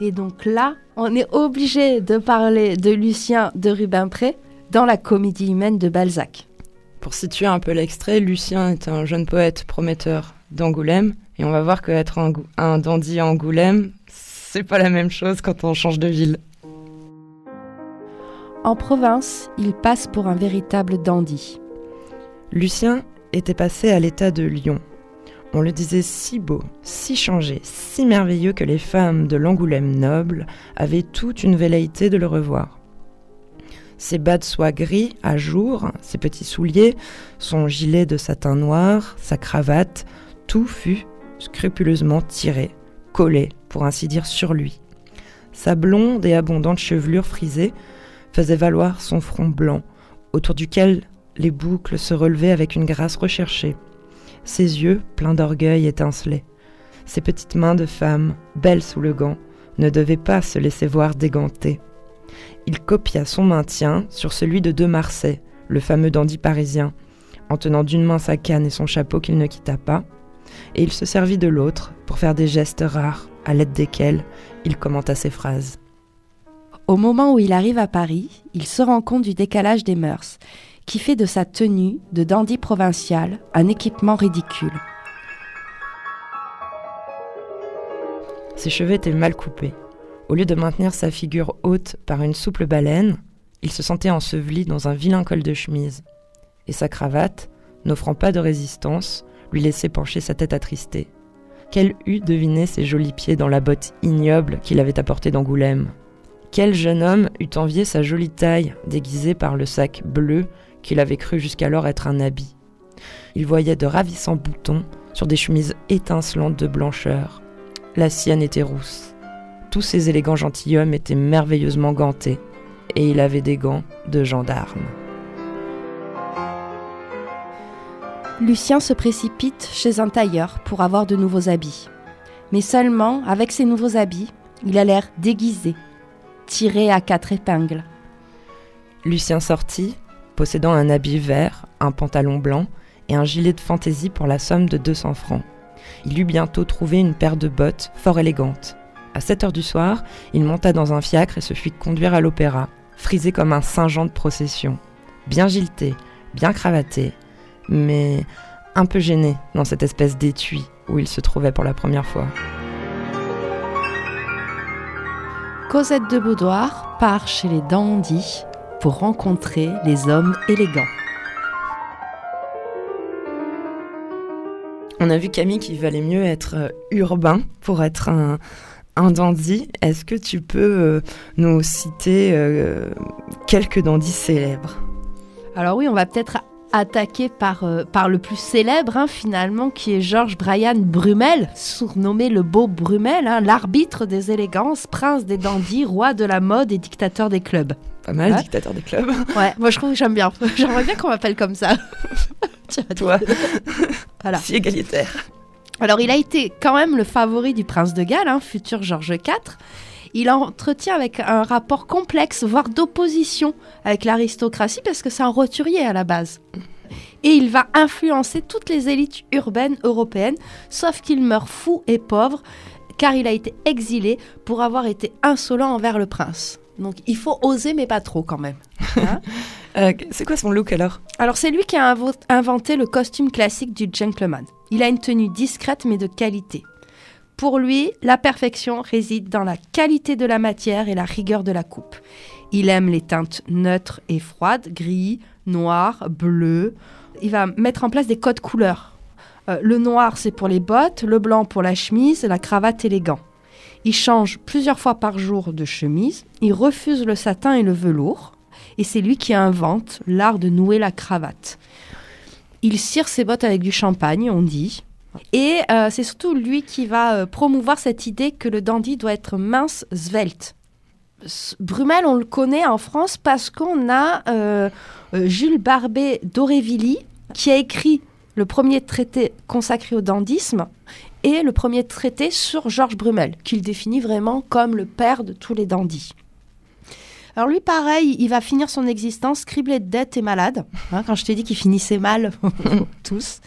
Et donc là, on est obligé de parler de Lucien de Rubempré dans la comédie humaine de Balzac. Pour situer un peu l'extrait, Lucien est un jeune poète prometteur d'Angoulême, et on va voir qu'être un, un dandy à Angoulême, c'est pas la même chose quand on change de ville. En province, il passe pour un véritable dandy. Lucien était passé à l'état de lion. On le disait si beau, si changé, si merveilleux que les femmes de l'Angoulême noble avaient toute une velléité de le revoir. Ses bas de soie gris à jour, ses petits souliers, son gilet de satin noir, sa cravate, tout fut scrupuleusement tiré, collé, pour ainsi dire, sur lui. Sa blonde et abondante chevelure frisée faisait valoir son front blanc, autour duquel les boucles se relevaient avec une grâce recherchée. Ses yeux, pleins d'orgueil, étincelaient. Ses petites mains de femme, belles sous le gant, ne devaient pas se laisser voir dégantées. Il copia son maintien sur celui de De Marsay, le fameux dandy parisien, en tenant d'une main sa canne et son chapeau qu'il ne quitta pas, et il se servit de l'autre pour faire des gestes rares, à l'aide desquels il commenta ses phrases. Au moment où il arrive à Paris, il se rend compte du décalage des mœurs, qui fait de sa tenue de dandy provincial un équipement ridicule. Ses cheveux étaient mal coupés. Au lieu de maintenir sa figure haute par une souple baleine, il se sentait enseveli dans un vilain col de chemise. Et sa cravate, n'offrant pas de résistance, lui laissait pencher sa tête attristée. Quel eût deviné ses jolis pieds dans la botte ignoble qu'il avait apportée d'Angoulême? Quel jeune homme eût envié sa jolie taille, déguisée par le sac bleu qu'il avait cru jusqu'alors être un habit? Il voyait de ravissants boutons sur des chemises étincelantes de blancheur. La sienne était rousse. Tous ces élégants gentilshommes étaient merveilleusement gantés. et il avait des gants de gendarme. Lucien se précipite chez un tailleur pour avoir de nouveaux habits. Mais seulement, avec ces nouveaux habits, il a l'air déguisé, tiré à quatre épingles. Lucien sortit, possédant un habit vert, un pantalon blanc et un gilet de fantaisie pour la somme de 200 francs. Il eut bientôt trouvé une paire de bottes fort élégantes. À 7 heures du soir, il monta dans un fiacre et se fit conduire à l'opéra, frisé comme un Saint-Jean de procession. Bien gilté, bien cravaté, mais un peu gêné dans cette espèce d'étui où il se trouvait pour la première fois. Cosette de Boudoir part chez les dandys pour rencontrer les hommes élégants. On a vu Camille qu'il valait mieux être euh, urbain pour être un, un dandy. Est-ce que tu peux euh, nous citer euh, quelques dandys célèbres? Alors oui, on va peut-être attaquer par, euh, par le plus célèbre hein, finalement, qui est Georges Brian Brumel, surnommé le beau Brumel, hein, l'arbitre des élégances, prince des dandys, roi de la mode et dictateur des clubs. Pas mal, Ouais. dictateur des clubs. Ouais, moi je trouve que j'aime bien. J'aimerais bien qu'on m'appelle comme ça. Tiens, Toi, Voilà. si égalitaire. Alors, il a été quand même le favori du prince de Galles, hein, futur Georges IV. Il entretient avec un rapport complexe, voire d'opposition avec l'aristocratie, parce que c'est un roturier à la base. Et il va influencer toutes les élites urbaines européennes, sauf qu'il meurt fou et pauvre, car il a été exilé pour avoir été insolent envers le prince. Donc il faut oser, mais pas trop quand même. Hein? Euh, c'est quoi son look alors? Alors c'est lui qui a inventé le costume classique du gentleman. Il a une tenue discrète mais de qualité. Pour lui, la perfection réside dans la qualité de la matière et la rigueur de la coupe. Il aime les teintes neutres et froides, gris, noir, bleu. Il va mettre en place des codes couleurs. Euh, le noir, c'est pour les bottes, le blanc pour la chemise, la cravate et les gants. Il change plusieurs fois par jour de chemise. Il refuse le satin et le velours et c'est lui qui invente l'art de nouer la cravate. Il cire ses bottes avec du champagne, on dit. Et euh, c'est surtout lui qui va euh, promouvoir cette idée que le dandy doit être mince, svelte. Brumel, on le connaît en France parce qu'on a euh, Jules Barbet d'Aurevilly qui a écrit le premier traité consacré au dandysme et le premier traité sur Georges Brumel, qu'il définit vraiment comme le père de tous les dandys. Alors lui, pareil, il va finir son existence criblé de dettes et malade. Hein, quand je t'ai dit qu'il finissait mal, tous.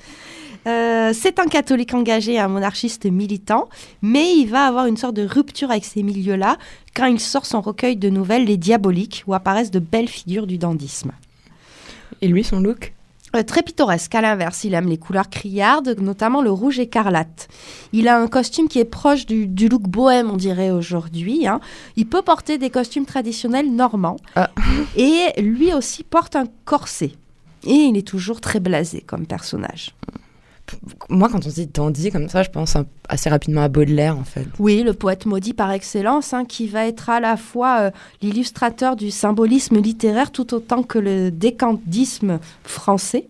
Euh, c'est un catholique engagé un monarchiste militant, mais il va avoir une sorte de rupture avec ces milieux-là quand il sort son recueil de nouvelles Les Diaboliques, où apparaissent de belles figures du dandysme. Et lui, son look? Euh, très pittoresque, à l'inverse, il aime les couleurs criardes, notamment le rouge écarlate. Il a un costume qui est proche du, du look bohème, on dirait aujourd'hui. hein. Il peut porter des costumes traditionnels normands. Ah. Et lui aussi porte un corset. Et il est toujours très blasé comme personnage. Moi, quand on dit dandy comme ça, je pense assez rapidement à Baudelaire en fait. Oui, le poète maudit par excellence, hein, qui va être à la fois euh, l'illustrateur du symbolisme littéraire tout autant que le décantisme français.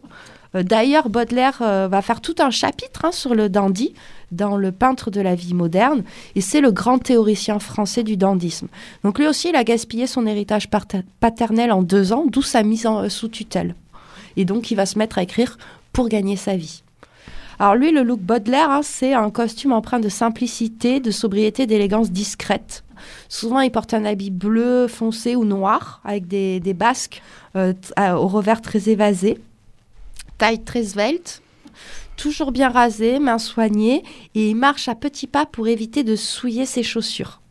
Euh, D'ailleurs, Baudelaire euh, va faire tout un chapitre hein, sur le dandy dans Le peintre de la vie moderne, et c'est le grand théoricien français du dandysme. Donc lui aussi, il a gaspillé son héritage paternel en deux ans, d'où sa mise en, sous tutelle. Et donc, il va se mettre à écrire pour gagner sa vie. Alors lui, le look Baudelaire, hein, c'est un costume empreint de simplicité, de sobriété, d'élégance discrète. Souvent, il porte un habit bleu foncé ou noir, avec des, basques euh, à- au revers très évasé. Taille très svelte, toujours bien rasé, main soignée, et il marche à petits pas pour éviter de souiller ses chaussures.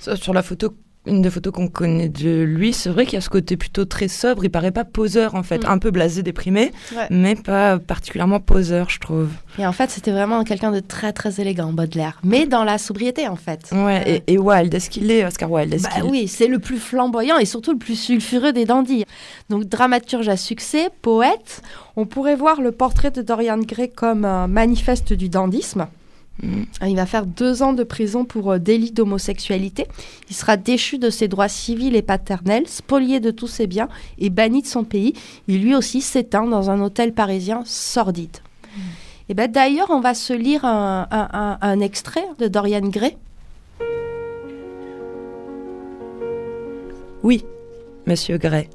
Sur la photo, une des photos qu'on connaît de lui, c'est vrai qu'il y a ce côté plutôt très sobre. Il paraît pas poseur en fait, Mm. un peu blasé, déprimé, Ouais. mais pas particulièrement poseur, je trouve. Et en fait, c'était vraiment quelqu'un de très très élégant, Baudelaire, mais dans la sobriété en fait. Ouais. Euh, Et, et Wilde, est-ce qu'il est Oscar Wilde Bah qu'il- oui, c'est le plus flamboyant et surtout le plus sulfureux des dandys. Donc dramaturge à succès, poète, on pourrait voir le portrait de Dorian Gray comme un manifeste du dandysme. Mhm. Il va faire deux ans de prison pour euh, délit d'homosexualité. Il sera déchu de ses droits civils et paternels, spolié de tous ses biens et banni de son pays. Il lui aussi s'éteint dans un hôtel parisien sordide. Et ben d'ailleurs, on va se lire un, un- un- un extrait de Dorian Gray Oui, monsieur Gray,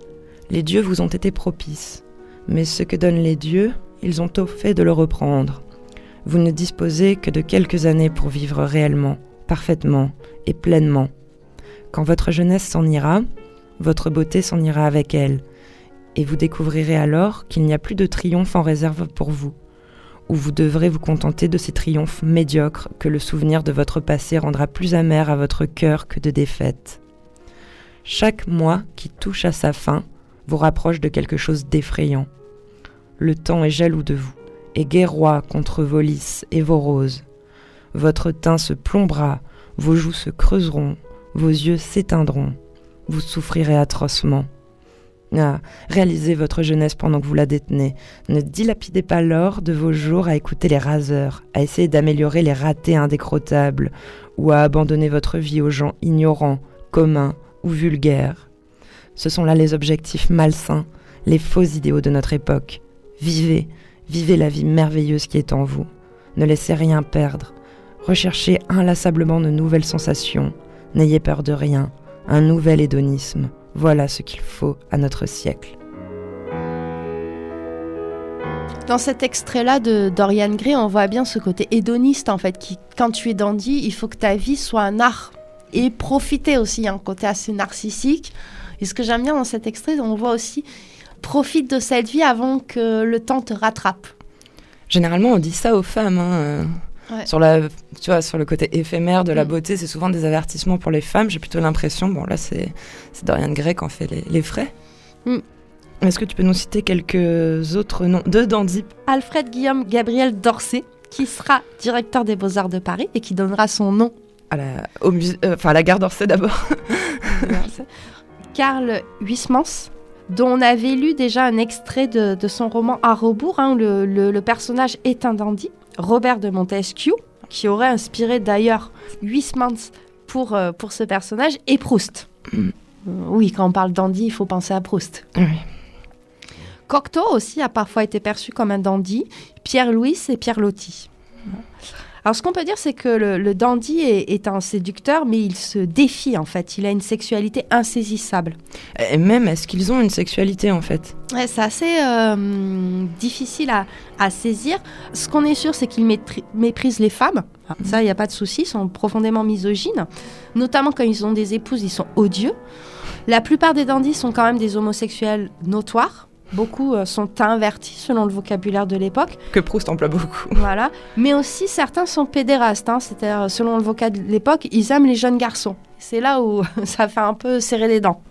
les dieux vous ont été propices. Mais ce que donnent les dieux, ils ont tôt fait de le reprendre. Vous ne disposez que de quelques années pour vivre réellement, parfaitement et pleinement. Quand votre jeunesse s'en ira, votre beauté s'en ira avec elle, et vous découvrirez alors qu'il n'y a plus de triomphe en réserve pour vous, ou vous devrez vous contenter de ces triomphes médiocres que le souvenir de votre passé rendra plus amer à votre cœur que de défaite. Chaque mois qui touche à sa fin vous rapproche de quelque chose d'effrayant. Le temps est jaloux de vous, et guerroie contre vos lys et vos roses. Votre teint se plombera, vos joues se creuseront, vos yeux s'éteindront, vous souffrirez atrocement. Ah, réalisez votre jeunesse pendant que vous la détenez. Ne dilapidez pas l'or de vos jours à écouter les raseurs, à essayer d'améliorer les ratés indécrottables, ou à abandonner votre vie aux gens ignorants, communs ou vulgaires. Ce sont là les objectifs malsains, les faux idéaux de notre époque. Vivez, vivez la vie merveilleuse qui est en vous. Ne laissez rien perdre. Recherchez inlassablement de nouvelles sensations. N'ayez peur de rien. Un nouvel hédonisme. Voilà ce qu'il faut à notre siècle. Dans cet extrait-là de Dorian Gray, on voit bien ce côté hédoniste en fait, qui, quand tu es dandy, il faut que ta vie soit un art. Et profiter aussi, un côté assez narcissique. Et ce que j'aime bien dans cet extrait, on voit aussi profite de cette vie avant que le temps te rattrape. Généralement, on dit ça aux femmes. hein, Ouais. Sur, la, tu vois, sur le côté éphémère de la Mm. beauté, c'est souvent des avertissements pour les femmes. J'ai plutôt l'impression, bon là c'est Dorian Gray qui en fait les, les frais. Mm. Est-ce que tu peux nous citer quelques autres noms de dandy? Alfred Guillaume Gabriel Dorcet, qui sera directeur des Beaux-Arts de Paris et qui donnera son nom à la, au euh, enfin, à la gare d'Orsay d'abord Karl Huysmans, dont on avait lu déjà un extrait de, de son roman À rebours, hein, où le, le- le personnage est un dandy, Robert de Montesquieu, qui aurait inspiré d'ailleurs Huysmans pour, euh, pour ce personnage, et Proust. Euh, oui, quand on parle dandy, il faut penser à Proust. Cocteau aussi a parfois été perçu comme un dandy, Pierre Louis et Pierre Loti. Alors ce qu'on peut dire, c'est que le, le dandy est, est un séducteur, mais il se défie en fait. Il a une sexualité insaisissable. Et même, est-ce qu'ils ont une sexualité en fait? Ouais, c'est assez euh, difficile à, à saisir. Ce qu'on est sûr, c'est qu'il métri- méprise les femmes. Ah, Ça, il n'y a pas de souci. Ils sont profondément misogynes. Notamment quand ils ont des épouses, ils sont odieux. La plupart des dandys sont quand même des homosexuels notoires. Beaucoup euh, sont invertis selon le vocabulaire de l'époque. Que Proust emploie beaucoup. Voilà. Mais aussi, certains sont pédérastes. hein. C'est-à-dire, selon le vocabulaire de l'époque, ils aiment les jeunes garçons. C'est là où ça fait un peu serrer les dents.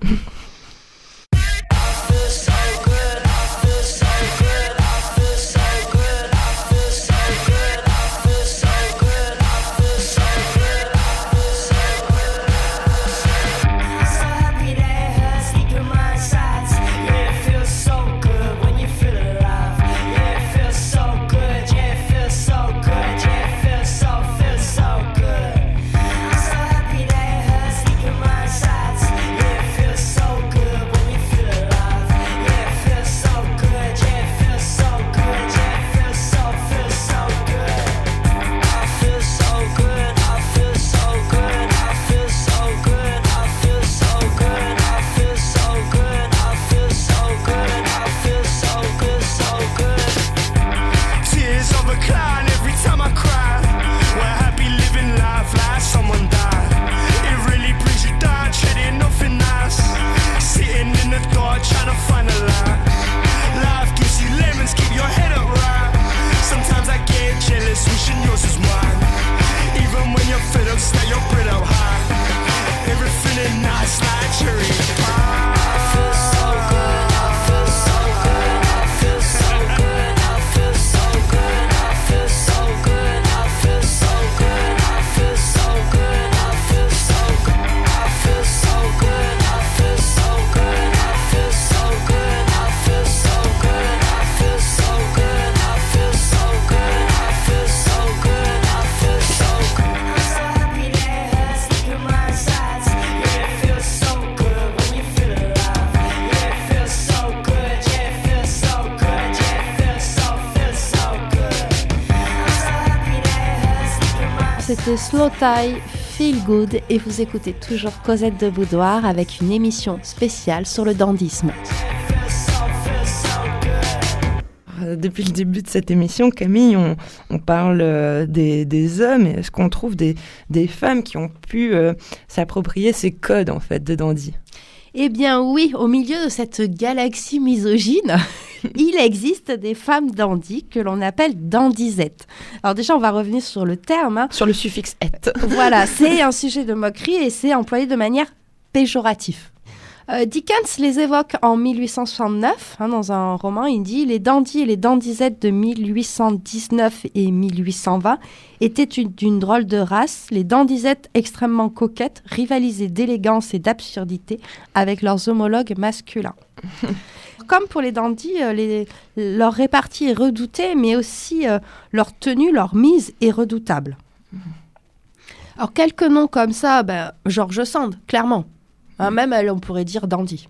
Slow Tie Feel Good et vous écoutez toujours Cosette de Boudoir avec une émission spéciale sur le dandisme. Euh, Depuis le début de cette émission, Camille, on, parle euh, des, hommes. et Est-ce qu'on trouve des, des femmes qui ont pu euh, s'approprier ces codes en fait de dandy? Eh bien oui, au milieu de cette galaxie misogyne, il existe des femmes dandy que l'on appelle dandisettes. Alors déjà, on va revenir sur le terme. hein. Sur le suffixe et. Voilà, c'est un sujet de moquerie et c'est employé de manière péjorative. Euh, Dickens les évoque en 1869 hein, dans un roman. Il dit Les dandys et les dandisettes de 1819 et 1820 étaient une- d'une drôle de race. Les dandisettes extrêmement coquettes rivalisaient d'élégance et d'absurdité avec leurs homologues masculins. Comme pour les dandys, euh, les- leur répartie est redoutée, mais aussi euh, leur tenue, leur mise est redoutable. Alors, quelques noms comme ça, ben, George Sand, clairement. Hein, même elle, on pourrait dire dandy.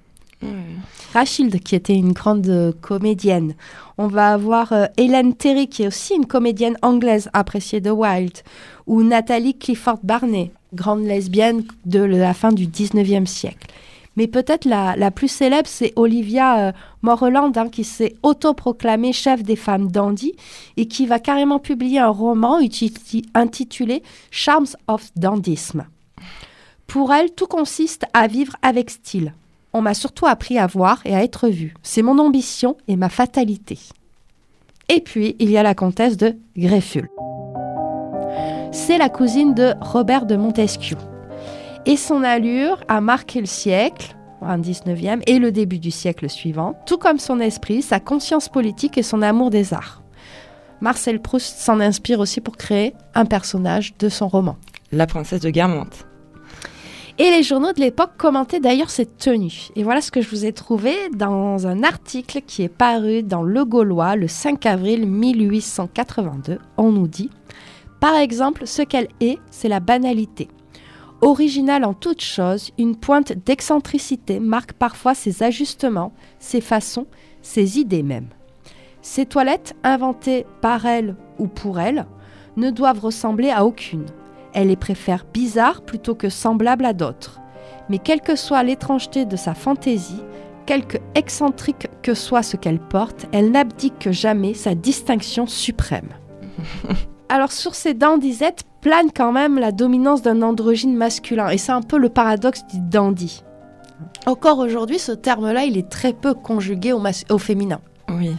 Rachilde, qui était une grande euh, comédienne. On va avoir euh, Hélène Terry, qui est aussi une comédienne anglaise appréciée de Wilde. Ou Nathalie Clifford Barney, grande lesbienne de la fin du 19e siècle. Mais peut-être la, la plus célèbre, c'est Olivia euh, Morland, hein, qui s'est autoproclamée chef des femmes dandy et qui va carrément publier un roman intitulé Charms of Dandism. Pour elle, tout consiste à vivre avec style. On m'a surtout appris à voir et à être vue. C'est mon ambition et ma fatalité. Et puis, il y a la comtesse de Grefful. C'est la cousine de Robert de Montesquieu. Et son allure a marqué le siècle, un 19e, et le début du siècle suivant, tout comme son esprit, sa conscience politique et son amour des arts. Marcel Proust s'en inspire aussi pour créer un personnage de son roman. La princesse de Guermantes. Et les journaux de l'époque commentaient d'ailleurs cette tenue. Et voilà ce que je vous ai trouvé dans un article qui est paru dans Le Gaulois le 5 avril 1882. On nous dit Par exemple, ce qu'elle est, c'est la banalité. Originale en toute chose, une pointe d'excentricité marque parfois ses ajustements, ses façons, ses idées même. Ces toilettes, inventées par elle ou pour elle, ne doivent ressembler à aucune. Elle les préfère bizarres plutôt que semblables à d'autres. Mais quelle que soit l'étrangeté de sa fantaisie, quelque excentrique que soit ce qu'elle porte, elle n'abdique jamais sa distinction suprême. Alors sur ces dandisettes plane quand même la dominance d'un androgyne masculin, et c'est un peu le paradoxe du dandy. Encore aujourd'hui, ce terme-là, il est très peu conjugué au, au féminin. Oui.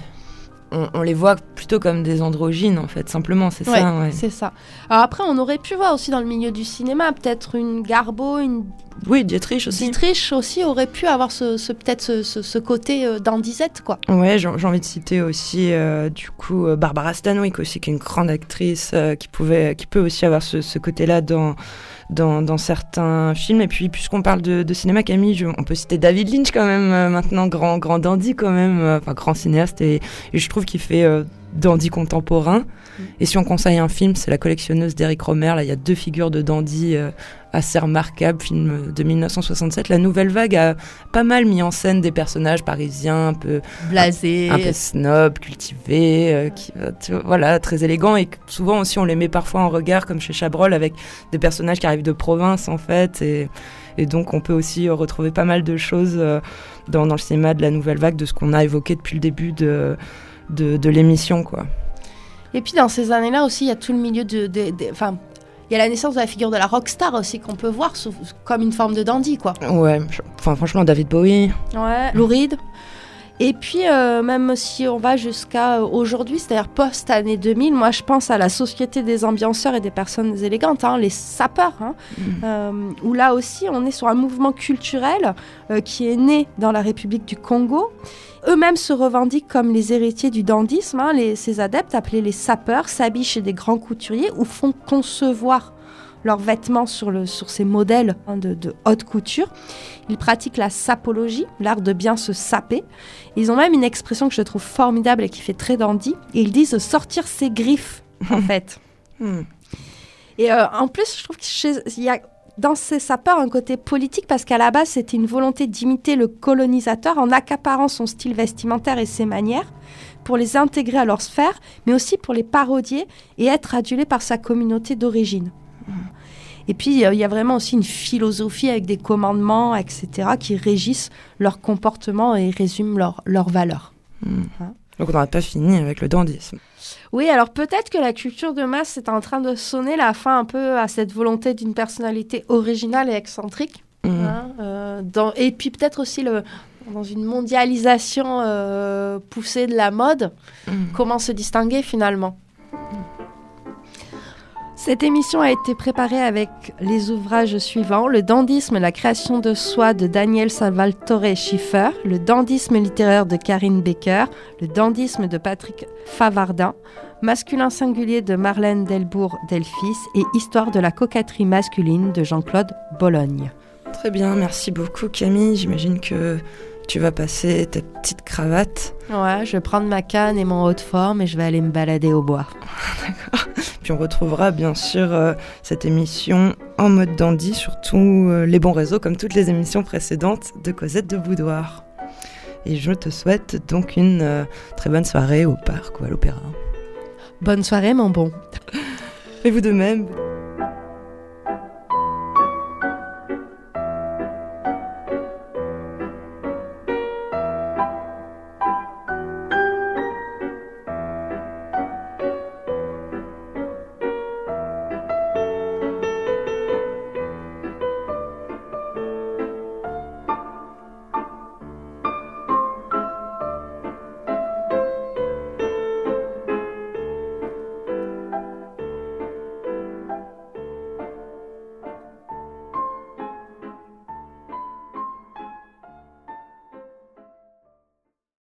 On, on les voit plutôt comme des androgynes en fait, simplement, c'est ça. ouais. C'est ça. Alors après, on aurait pu voir aussi dans le milieu du cinéma, peut-être une Garbo, une Oui, Dietrich aussi. Dietrich aussi aurait pu avoir ce, ce- peut-être ce, ce- ce côté euh, dandisette, quoi. Ouais, j'ai envie de citer aussi euh, du coup euh, Barbara Stanwyck aussi, qui est une grande actrice euh, qui pouvait, qui peut aussi avoir ce, ce côté-là dans, dans certains films. Et puis puisqu'on parle de, cinéma, Camille, je- on peut citer David Lynch quand même euh, maintenant, grand grand dandy quand même, euh, enfin grand cinéaste et, et je trouve qu'il fait euh, dandy contemporain. Et si on conseille un film, c'est La collectionneuse d'Eric Romer. Là, il y a deux figures de dandy euh, assez remarquables, film de 1967. La Nouvelle Vague a pas mal mis en scène des personnages parisiens un peu Blasé. un peu snob, cultivé, euh, qui, euh, tu vois, voilà, très élégant. Et souvent aussi, on les met parfois en regard, comme chez Chabrol, avec des personnages qui arrivent de province, en fait. Et, et donc, on peut aussi euh, retrouver pas mal de choses dans, dans le cinéma de la nouvelle vague, de ce qu'on a évoqué depuis le début de, de, de l'émission, quoi. Et puis dans ces années-là aussi, il y a tout le milieu de. Enfin, il y a la naissance de la figure de la rockstar aussi qu'on peut voir sous- comme une forme de dandy, quoi. Ouais, enfin, franchement, David Bowie. Ouais. Lou Reed. Et puis, euh, même si on va jusqu'à euh, aujourd'hui, c'est-à-dire post-année 2000, moi je pense à la Société des ambianceurs et des personnes élégantes, hein, les sapeurs, hein, euh, où là aussi on est sur un mouvement culturel euh, qui est né dans la République du Congo. Eux-mêmes se revendiquent comme les héritiers du dandisme. hein, les, ces adeptes, appelés les sapeurs, s'habillent chez des grands couturiers ou font concevoir leurs vêtements sur, le, sur ces modèles hein, de, de haute couture. Ils pratiquent la sapologie, l'art de bien se saper. Ils ont même une expression que je trouve formidable et qui fait très dandy. Ils disent sortir ses griffes, en fait. Hmm. Et euh, en plus, je trouve qu'il y a dans ces sapeurs un côté politique parce qu'à la base, c'était une volonté d'imiter le colonisateur en accaparant son style vestimentaire et ses manières pour les intégrer à leur sphère, mais aussi pour les parodier et être adulés par sa communauté d'origine. Et puis, il y a- vraiment aussi une philosophie avec des commandements, etc., qui régissent leur comportement et résument leurs leurs valeurs. Donc on n'aurait pas fini avec le dandysme. Oui, alors peut-être que la culture de masse est en train de sonner la fin un peu à cette volonté d'une personnalité originale et excentrique. Mm. hein, euh, dans- et puis peut-être aussi le, dans une mondialisation euh, poussée de la mode, Mm. comment se distinguer finalement? Cette émission a été préparée avec les ouvrages suivants Le dandysme, la création de soi de Daniel Salvatore Schiffer, Le dandysme littéraire de Karine Becker, Le dandysme de Patrick Favardin, Masculin singulier de Marlène Delbourg-Delphis et Histoire de la coquetterie masculine de Jean-Claude Bologne. Très bien, merci beaucoup Camille. J'imagine que tu vas passer ta petite cravate. Ouais, je vais prendre ma canne et mon haut de forme et je vais aller me balader au bois. Puis on retrouvera bien sûr euh, cette émission en mode dandy sur tous euh, les bons réseaux, comme toutes les émissions précédentes de Cosette de Boudoir. Et je te souhaite donc une euh, très bonne soirée au parc ou à l'opéra. Bonne soirée mon bon. Et vous de même.